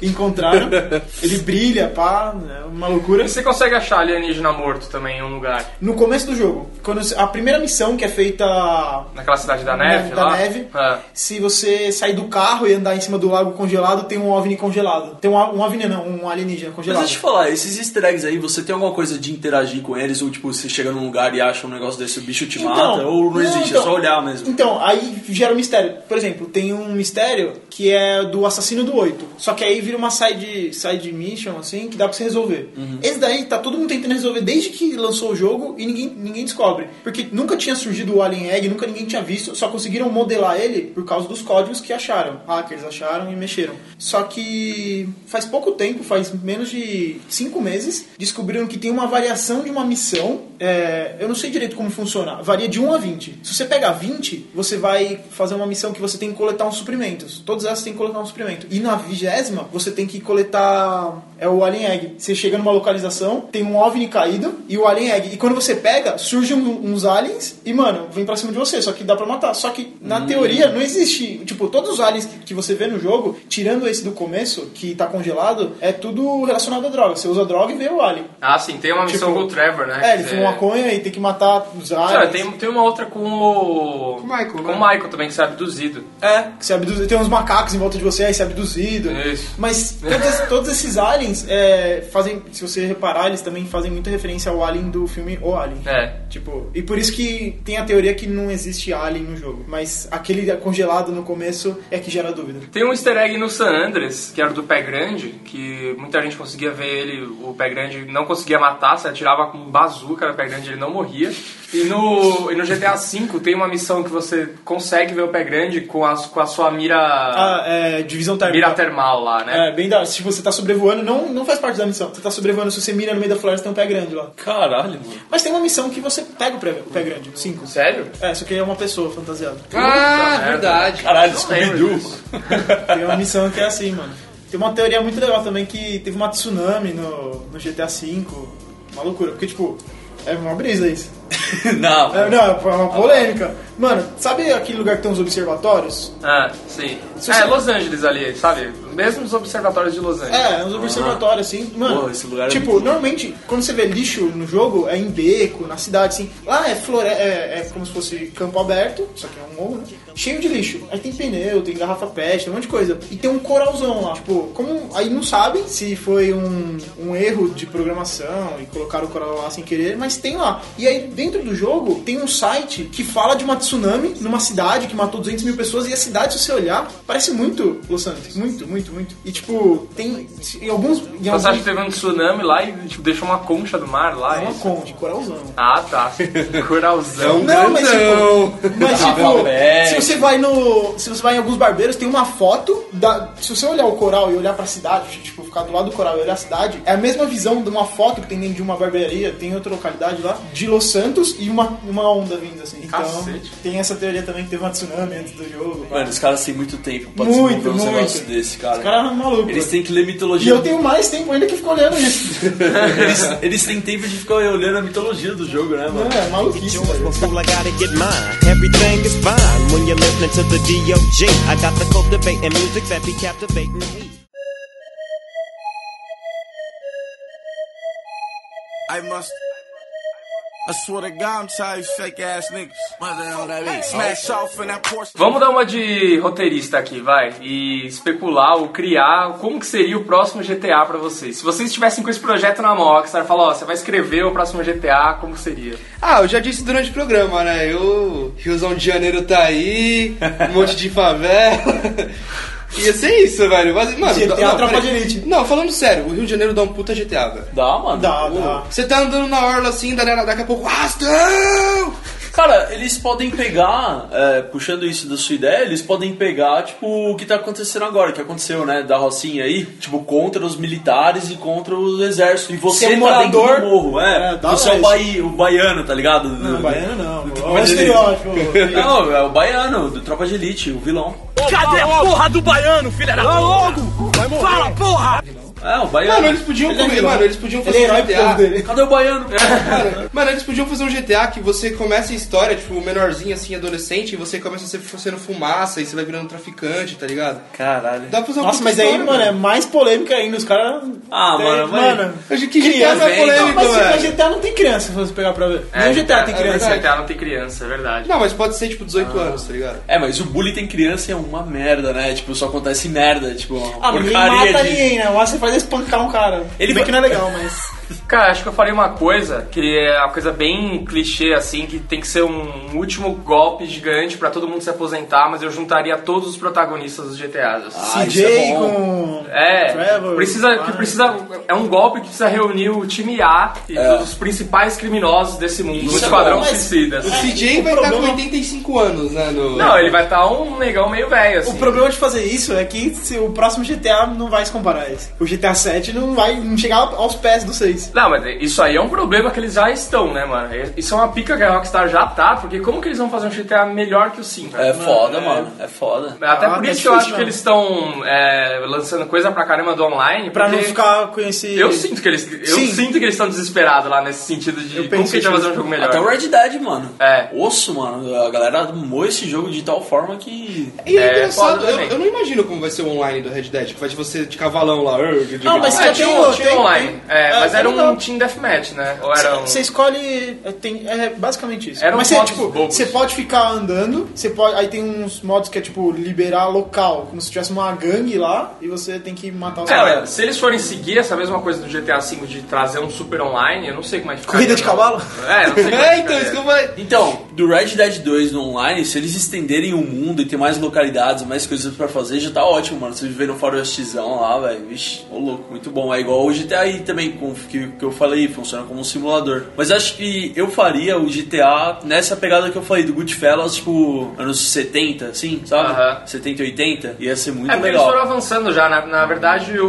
Encontraram. Ele brilha, pá, é uma loucura. E você consegue achar alienígena morto também em um lugar? No começo do jogo, quando a primeira missão que é feita Naquela cidade da neve da lá? neve, É. se você sair do carro e andar em cima do lago congelado, tem um OVNI congelado. Tem um, um OVNI não, um alienígena Mas congelado. deixa eu te falar, esses easter eggs aí, você tem alguma coisa de interagir com eles? Ou tipo, você chega num lugar e acha um negócio desse, o bicho te mata? Ou não existe, é então- só olhar mesmo? Então, aí gera um mistério. Por exemplo, tem um mistério que é do assassino do 8. Só que aí vira uma side, side mission, assim, que dá pra você resolver. Uhum. Esse daí tá todo mundo tentando resolver desde que lançou o jogo e ninguém, ninguém descobre. Porque nunca tinha surgido o Alien Egg, nunca ninguém tinha visto, só conseguiram modelar ele por causa dos códigos que acharam. Hackers acharam e mexeram. Só que faz pouco tempo, faz menos de 5 meses, descobriram que tem uma variação de uma missão. É, eu não sei direito como funciona. Varia de 1 a 20. Se você pegar 20, você vai fazer uma missão que você tem que coletar uns suprimentos. Todas elas tem que coletar um suprimento. E na vigésima, você tem que coletar é o Alien Egg. Você chega numa localização, tem um OVNI caído e o Alien Egg. E quando você pega, surgem uns aliens e, mano, vem pra cima de você. Só que dá pra matar. Só que, na teoria, não existe... Tipo, todos os aliens que, você vê no jogo, tirando esse do começo, que tá congelado, é tudo relacionado à droga. Você usa droga e vê o alien. Ah, sim, tem uma missão Tipo, com o Trevor, né? É, ele Que fuma maconha e tem que matar os Ah, aliens. tem, tem uma outra com o. Com o Michael, Com né? o Michael também, que é abduzido. É, que você abduz... tem uns macacos em volta de você, aí você é abduzido. Isso. Mas todos, todos esses aliens é, fazem, se você reparar, eles também fazem muita referência ao alien do filme O Alien. É. Tipo, e por isso que tem a teoria que não existe alien no jogo. Mas aquele congelado no começo é que gera dúvida. Tem um easter egg no San Andreas, que era do Pé Grande, que muita gente conseguia ver ele, o Pé Grande não conseguia matar, você atirava com bazuca Pé Grande ele não morria. E no, e no GTA V tem uma missão que você consegue ver o Pé Grande com a, com a sua mira, Ah, é, divisão térmica. mira termal lá, né? É, bem da. Se você tá sobrevoando, não, não faz parte da missão. Você tá sobrevoando, se você mira no meio da floresta, tem um pé grande lá. Caralho, mano. Mas tem uma missão que você pega o pé, o pé grande, cinco. Sério? É, só que é uma pessoa fantasiada. Ah, merda. verdade. Caralho, Scooby-Doo. Tem uma missão que é assim, mano. Tem uma teoria muito legal também que teve uma tsunami no, no GTA V. Uma loucura, porque, tipo, é uma brisa isso. Não. É, não, foi uma polêmica. Mano, sabe aquele lugar que tem os observatórios? Ah, sim. Se É, você- Los Angeles ali, sabe? Mesmo os observatórios de Los Angeles. É, uns observatórios assim. Mano, Pô, esse lugar é tipo, muito- normalmente, quando você vê lixo no jogo, é em beco, na cidade, assim. Lá é flore é, é como se fosse campo aberto, só que é um morro, né? Cheio de lixo. Aí tem pneu, tem garrafa pet, tem um monte de coisa. E tem um coralzão lá. Tipo, como. Aí não sabem se foi um, um erro de programação e colocaram o coral lá sem querer, mas tem lá. E aí, dentro do jogo, tem um site que fala de uma tsunami numa cidade que matou 200 mil pessoas. E a cidade, se você olhar, parece muito Los Angeles. Muito, muito, muito. E tipo, tem. Em alguns. Em Você alguns acha que teve um tsunami lá e tipo, deixou uma concha do mar lá? é uma isso? concha, coralzão. Ah, tá. Coralzão. Não, mas tipo, mas tipo, se você vai no, se você vai em alguns barbeiros, tem uma foto da, se você olhar o coral e olhar pra cidade, tipo, ficar do lado do coral e olhar a cidade, é a mesma visão de uma foto que tem dentro de uma barbearia, tem outra localidade lá, de Los Santos e uma, uma onda vindo assim. Então, Cacete. Tem essa teoria também que teve uma tsunami antes do jogo. Mano, os caras têm muito tempo pra Muito, desenvolver muito. negócios desse, cara. Os caras são malucos. Eles têm que ler E mitologia. eu tenho mais tempo ainda que ficar olhando isso. eles, eles têm tempo de ficar olhando a mitologia do jogo, né, mano? É maluquice. yours velho. before I gotta get mine. Everything is fine when you're listening to the D.O.G. I got the cultivating music that be captivating me. I must. Vamos dar uma de roteirista aqui, vai, e especular ou criar como que seria o próximo GTA pra vocês. Se vocês estivessem com esse projeto na mão, a Rockstar falou, ó, você vai escrever o próximo GTA, como que seria? Ah, eu já disse durante o programa, né? Eu, Riozão de Janeiro tá aí, um monte de favela. Ia ser isso, velho. Mas, mano, GTA não, Tropa de Elite. Não, falando sério, o Rio de Janeiro dá um puta GTA, velho. Dá, mano. Dá, dá. Você tá andando na orla assim, daqui a pouco, Rastão! Cara, eles podem pegar, é, puxando isso da sua ideia, eles podem pegar, tipo, o que tá acontecendo agora, que aconteceu, né, da Rocinha aí, tipo, contra os militares e contra o exército. E você Ser tá morador- do morro, é. É, você é o, bai, o baiano, tá ligado? Não, baiano não. Do o estereótipo. Não, é o baiano, do Tropa de Elite, o vilão. Cadê a porra do baiano, filha da logo! Fala, porra! É, o baiano. Mano, eles podiam Ele é comer, mano, eles podiam Ele fazer é herói um GTA. Cadê o baiano? Mano, mano, eles podiam fazer um GTA que você começa a história, tipo, menorzinho assim, adolescente, e você começa a ser sendo fumaça e você vai virando traficante, tá ligado? Caralho. Dá pra fazer Nossa, mas aí, história, mano, é mais polêmica ainda. Os caras. Ah, tem- mano, mas- mano. Eu acho que GTA Criança, não é velho, polêmico, Mas velho. mas GTA não tem criança, se você pegar pra ver. Nem o GTA tem é criança. verdade, GTA não tem criança, é verdade. Não, mas pode ser tipo 18 anos, tá ligado? É, mas o bullying tem criança é uma merda, né? Tipo, só acontece merda, tipo, uma Ah, porcaria mata de... ninguém, né? O você faz é espancar um cara. Ele Ele vai- que não é legal, mas. Cara, acho que eu faria uma coisa que é uma coisa bem clichê, assim, que tem que ser um último golpe gigante pra todo mundo se aposentar, mas eu juntaria todos os protagonistas dos GTAs. assim. Ah, é CJ bom. com. É, Trevor, precisa, que precisa, é um golpe que precisa reunir o time A e os principais criminosos desse mundo, Isso o é Esquadrão Suicida. O CJ o vai estar com problema- 85 anos, né? No... Não, ele vai estar um negão meio velho, assim. O problema de fazer isso é que se o próximo GTA não vai se comparar a esse. O GTA 7 não vai não chegar aos pés do 6. Não, mas isso aí é um problema que eles já estão, né, mano? Isso é uma pica que a Rockstar já tá, porque como que eles vão fazer um GTA melhor que o 5? É foda, mano. É foda. Até Ah, por é isso que eu acho que mano. eles estão é, lançando coisa pra caramba do online. Pra não ficar com esse. Eu sinto que eles. Eu Sim. sinto que eles estão desesperados lá nesse sentido de Eu como que a gente vai fazer um jogo melhor. Até o Red Dead, mano. É. Osso, mano. A galera amou esse jogo de tal forma que. E é, É, engraçado, foda eu, eu não imagino como vai ser o online do Red Dead, que vai de você de cavalão lá. de- Não, mas É, tinha, tinha tem- online. tem- É, é, mas era um legal. Team Deathmatch, né? Ou era um. Você escolhe. é, Tem, é basicamente isso. Eram Mas você, tipo, bobos. você pode ficar andando, você pode. Aí tem uns modos que é tipo liberar local, como se tivesse uma gangue lá e você tem que matar os Cara, caras. se eles forem seguir essa mesma coisa do GTA V de trazer um super online, eu não sei como é que fica. Corrida de cavalo? É, não sei como É, que então, isso. Então, do Red Dead 2 no online, se eles estenderem o mundo e ter mais localidades, mais coisas pra fazer, já tá ótimo, mano. Você viver no Farostzão lá, velho. Vixe, ô louco, muito bom. É igual o GTA aí também, com, que, que eu falei, funciona como um simulador. Mas acho que eu faria o GTA nessa pegada que eu falei, do Goodfellas, tipo, anos 70, assim, sabe? Aham. 70, 80. Ia ser muito É, porque eles legal. foram avançando já. Na, na verdade, o,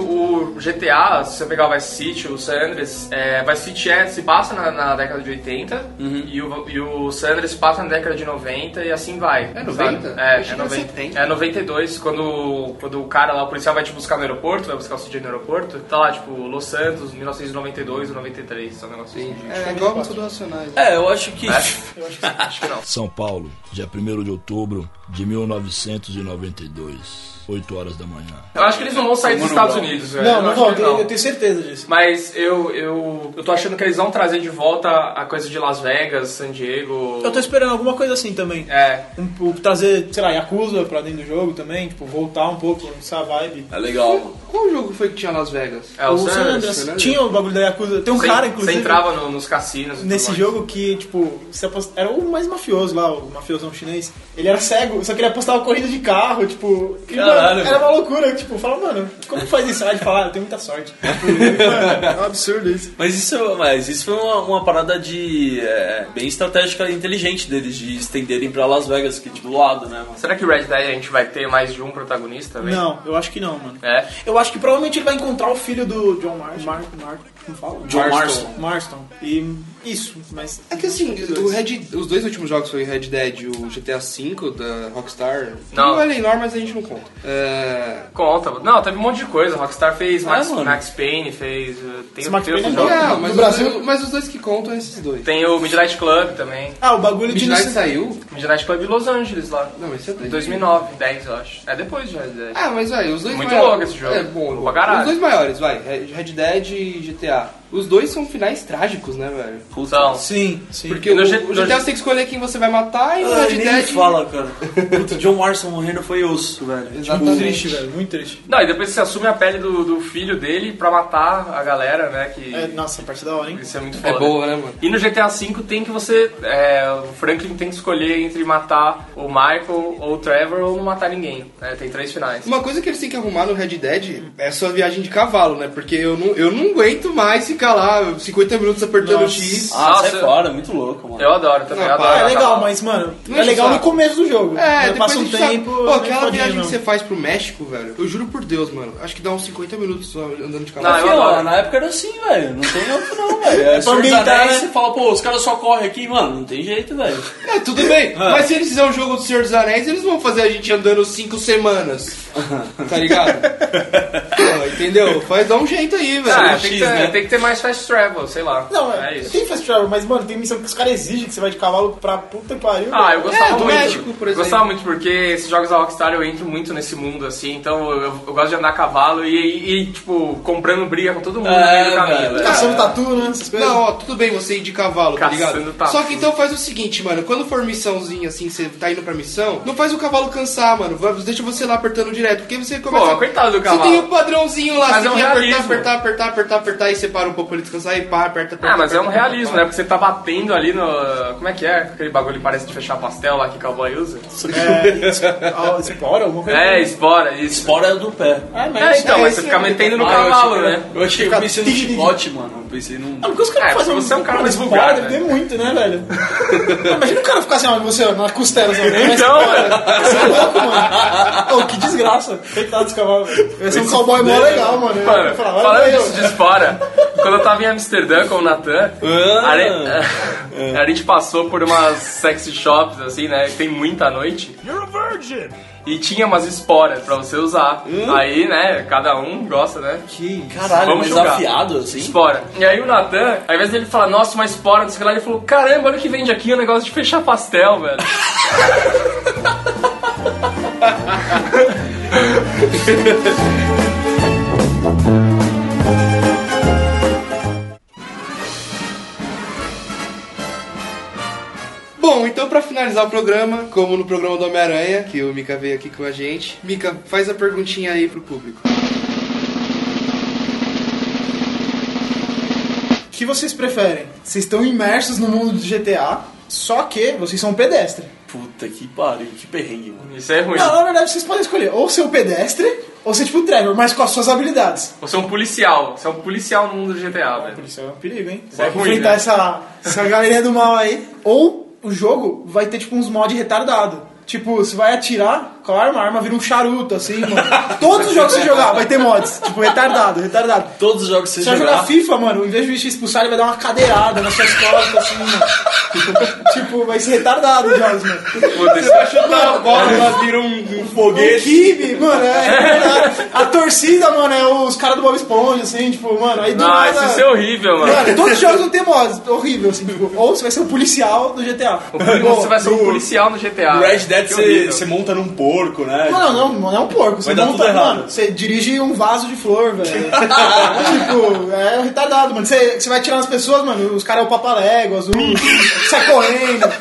o GTA, se você pegar o Vice City, o San Andreas, é, Vice City é, se passa na, na década de 80 Uhum. e, o, e o San Andreas se passa na década de 90 e assim vai. É 90? sabe? Eu É, é, que era 90, 70. é 92, quando, quando o cara lá, o policial vai te buscar no aeroporto, vai buscar o CJ no aeroporto, tá lá, tipo, Los Santos, 1992 ou 93, é um negócio assim. É igual a música do Racionais. É, eu acho que. É? Acho que não. São Paulo, dia 1 de outubro de 1992, 8 horas da manhã. Eu acho que eles não vão sair dos Estados. Unidos, velho. Não, Eu não que eu, eu tenho certeza disso. Mas eu, eu, eu tô achando que eles vão trazer de volta a coisa de Las Vegas, San Diego. Eu tô esperando alguma coisa assim também. É. Um, um- trazer, sei lá, Yakuza pra dentro do jogo também, tipo, voltar um pouco essa vibe. É legal. Qual jogo foi que tinha Las Vegas? É o, o San Andreas. Tinha o bagulho da Yakuza. Tem um Você- cara, Você inclusive, entrava no- nos cassinos. nesse jogo que, tipo, você apost- era o mais mafioso lá, o mafiosão chinês. Ele era cego tipo, só queria postar uma corrida de carro, tipo. e, Caralho, mano, era uma loucura, tipo, fala, mano, como faz isso? Aí de falar, ah, eu tenho muita sorte. mano, é um absurdo isso. Mas isso, mas isso foi uma, uma parada de. é, bem estratégica e inteligente deles, de estenderem pra Las Vegas, que é do lado, né, mano? Será que o Red Dead a gente vai ter mais de um protagonista também? Não, eu acho que não, mano. É? Eu acho que provavelmente ele vai encontrar o filho do John Marston. Mar, Mar, como fala? John Marston. Marston. E isso, mas. É que assim, o Red, os dois últimos jogos foi Red Dead e o GTA V da Rockstar. Não. Não é Eleanor, mas a gente não conta. É... Conta. Não, teve um monte de coisa. Rockstar fez Max, mano. Max Payne, fez. uh, Tem, Max tem Payne outros é bom. jogos. Não, mas, No Brasil- os, mas os dois que contam é esses dois. Tem o Midnight Club também. Ah, o bagulho de. Midnight saiu? Midnight Club de Los Angeles lá. Não, esse é dois. 2009, 10 eu acho. É depois de Red Dead. Ah, mas vai, os dois Muito maiores. louco esse jogo. É bom. Pra caralho. Os dois maiores, vai. Red Dead e GTA. Os dois são finais trágicos, né, velho? Então, Sim, sim. Porque no o, G- o GTA você tem que escolher quem você vai matar e no Ai, Red nem Dead. fala, cara. Puta, John Marston morrendo foi osso, velho. Exatamente. Muito triste, velho, muito triste. Não, e depois você assume a pele do, do filho dele pra matar a galera, né? Que É, nossa, a parte da hora, hein? isso é muito É foda. boa, né, mano? E no GTA V tem que você. é, o Franklin tem que escolher entre matar o Michael ou o Trevor ou não matar ninguém. né, Tem três finais. Uma coisa que eles têm que arrumar no Red Dead é a sua viagem de cavalo, né? Porque eu não, eu não aguento mais ficar lá 50 minutos apertando o. X. Ah, Nossa, sai fora, muito louco, mano. Eu adoro também, Não, eu adoro. É legal, mas, mano, Não é legal no começo do jogo. É, depois passa um sabe- tempo. Pô, é aquela viagem que mesmo. você faz pro México, velho, eu juro por Deus, mano, acho que dá uns 50 minutos só andando de Não, cavalo. eu Filho, adoro. na época era assim, velho. Não tem outro não, velho. É dos ambientar, Anéis, né? você fala, pô, os caras só correm aqui, mano. Não tem jeito, velho. É, tudo bem, mas se eles fizerem um jogo do Senhor dos Anéis, eles vão fazer a gente andando 5 semanas. Tá ligado? Pô, entendeu? Faz dar um jeito aí, velho. Ah, X, tem, que ter, né? Mais fast travel, sei lá. Não, é é, isso. tem fast travel, mas, mano, tem missão que os caras exigem que você vai de cavalo pra puta que pariu. Ah, eu gostava É, do muito. México, por Eu exemplo. gostava muito porque esses jogos da Rockstar eu entro muito nesse mundo assim, então eu, eu gosto de andar a cavalo e, e, e, tipo, comprando briga com todo mundo no É, meio do caminho. né? Caçando tatu, né? Essas coisas. Não, ó, tudo bem você ir de cavalo, tá Caçando ligado? tatu. Só que então faz o seguinte, mano, quando for missãozinha assim, você tá indo pra missão, não faz o cavalo cansar, mano. Deixa você lá apertando direto, porque você começa. Pô, coitado do Você cavalo. tem o padrãozinho lá, Mas você é um tem que apertar, apertar, apertar, apertar, apertar, e você para um pouco pra ele descansar e pá, aperta, aperta. Ah, mas é um aperta, realismo, aperta, né? Porque você tá batendo ali no. Como é que é? Aquele bagulho que parece de fechar pastel lá que cowboy usa? É, es- espora, alguma coisa. É, espora, isso. Fora do pé. É, mas É, então, é mas esse você fica é- metendo no Ah, eu cavalo, né? Eu achei, eu Fica pensei no chicote, mano. Eu pensei num. Ah, porque os caras É, fazem você é um cara mais espora, vulgar, deve né? ter muito, né, velho? Imagina o cara ficar assim, ó, você, ó, na costela, assim, ó, Então, espora. Você é louco, mano. Que desgraça. Coitado desse cavalo. Vai ser um cowboy mó legal, mano. Mano, Eu falando disso de espora, quando eu tava em Amsterdã com o Natan, Ah. a, gente- a gente passou por umas sexy shops, assim, né? Tem muita noite. E tinha umas esporas pra você usar. Aí, né, cada um gosta, né? Que caralho, Vamos mas afiado assim? Espora. E aí o Natan, ao invés dele falar, nossa, uma espora, não sei o que lá, ele falou, caramba, olha o que vende aqui, o negócio de fechar pastel, velho. Pra finalizar o programa, como no programa do Homem-Aranha, que o Mika veio aqui com a gente. Mika, faz a perguntinha aí pro público. O que vocês preferem? Vocês estão imersos no mundo do GTA, só que vocês são um pedestre. Puta que pariu, que perrengue, mano. Isso é ruim. Não, na verdade, vocês podem escolher ou ser um pedestre, ou ser tipo o Trevor, mas com as suas habilidades. Você é um policial. Você é um policial no mundo do GTA, velho. Isso é um perigo, hein? Isso é ruim, enfrentar né? essa, essa galerinha do mal aí. Ou o jogo vai ter tipo uns mods retardado. Tipo, você vai atirar com a arma, a arma vira um charuto, assim, mano. Todos os jogos que você jogar vai ter mods. Tipo, retardado, retardado. Todos os jogos que você Você vai jogar jogar. FIFA, mano, em vez de te expulsar, ele vai dar uma cadeirada nas suas costas, assim, mano. tipo, vai ser retardado os jogos, mano. Isso é Chutar a bola, ela vira um, um foguete. kibe, mano, é, A torcida, mano, é os caras do Bob Esponja, assim, tipo, mano, aí do Nossa, nada... isso é horrível, mano. Mano, todos os jogos vão ter mods, horrível, assim, tipo, ou você vai ser um policial do GTA. Você vai ser um policial no GTA. No Red Dead Que você, monta num porco, né? Não, não, não, não é um porco. Você monta, mano, você dirige um vaso de flor, velho. tipo, é retardado, mano. Você, você vai tirar as pessoas, mano, os caras é o papaléguas, o sai correndo.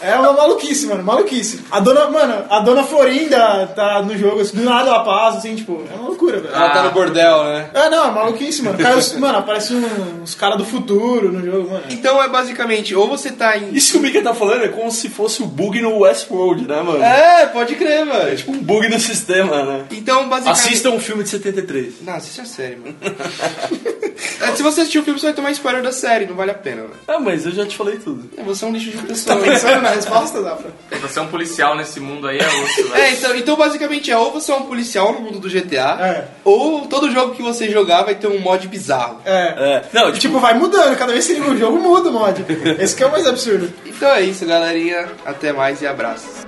É uma maluquice, mano, maluquice. A dona, mano, a dona Florinda tá no jogo, assim, do nada ela passa, assim, tipo, é uma loucura, velho. Ela tá no bordel, né? É, não, é maluquice, mano. Cai os- mano, aparece um- uns caras do futuro no jogo, mano. Então é basicamente, ou você tá em. Isso que o Mika tá falando é como se fosse o bug no Westworld, né, mano? É, pode crer, mano. Tipo um bug no sistema, né? Então, basicamente. Assista um filme de 73. Não, assiste a série, mano. É, Se você assistir o filme, você vai tomar spoiler da série, não vale a pena, velho. Ah, mas eu já te falei tudo. Você é um lixo de pessoa. Tá pensando na resposta, Zafra? Você é um policial nesse mundo aí, é osso, velho. É, então, então basicamente é ou você é um policial no mundo do GTA, É. ou todo jogo que você jogar vai ter um mod bizarro. É. É. Não, tipo, tipo, vai mudando, cada vez que você liga o jogo muda o mod. Esse que é o mais absurdo. Então é isso, galerinha. Até mais e abraços.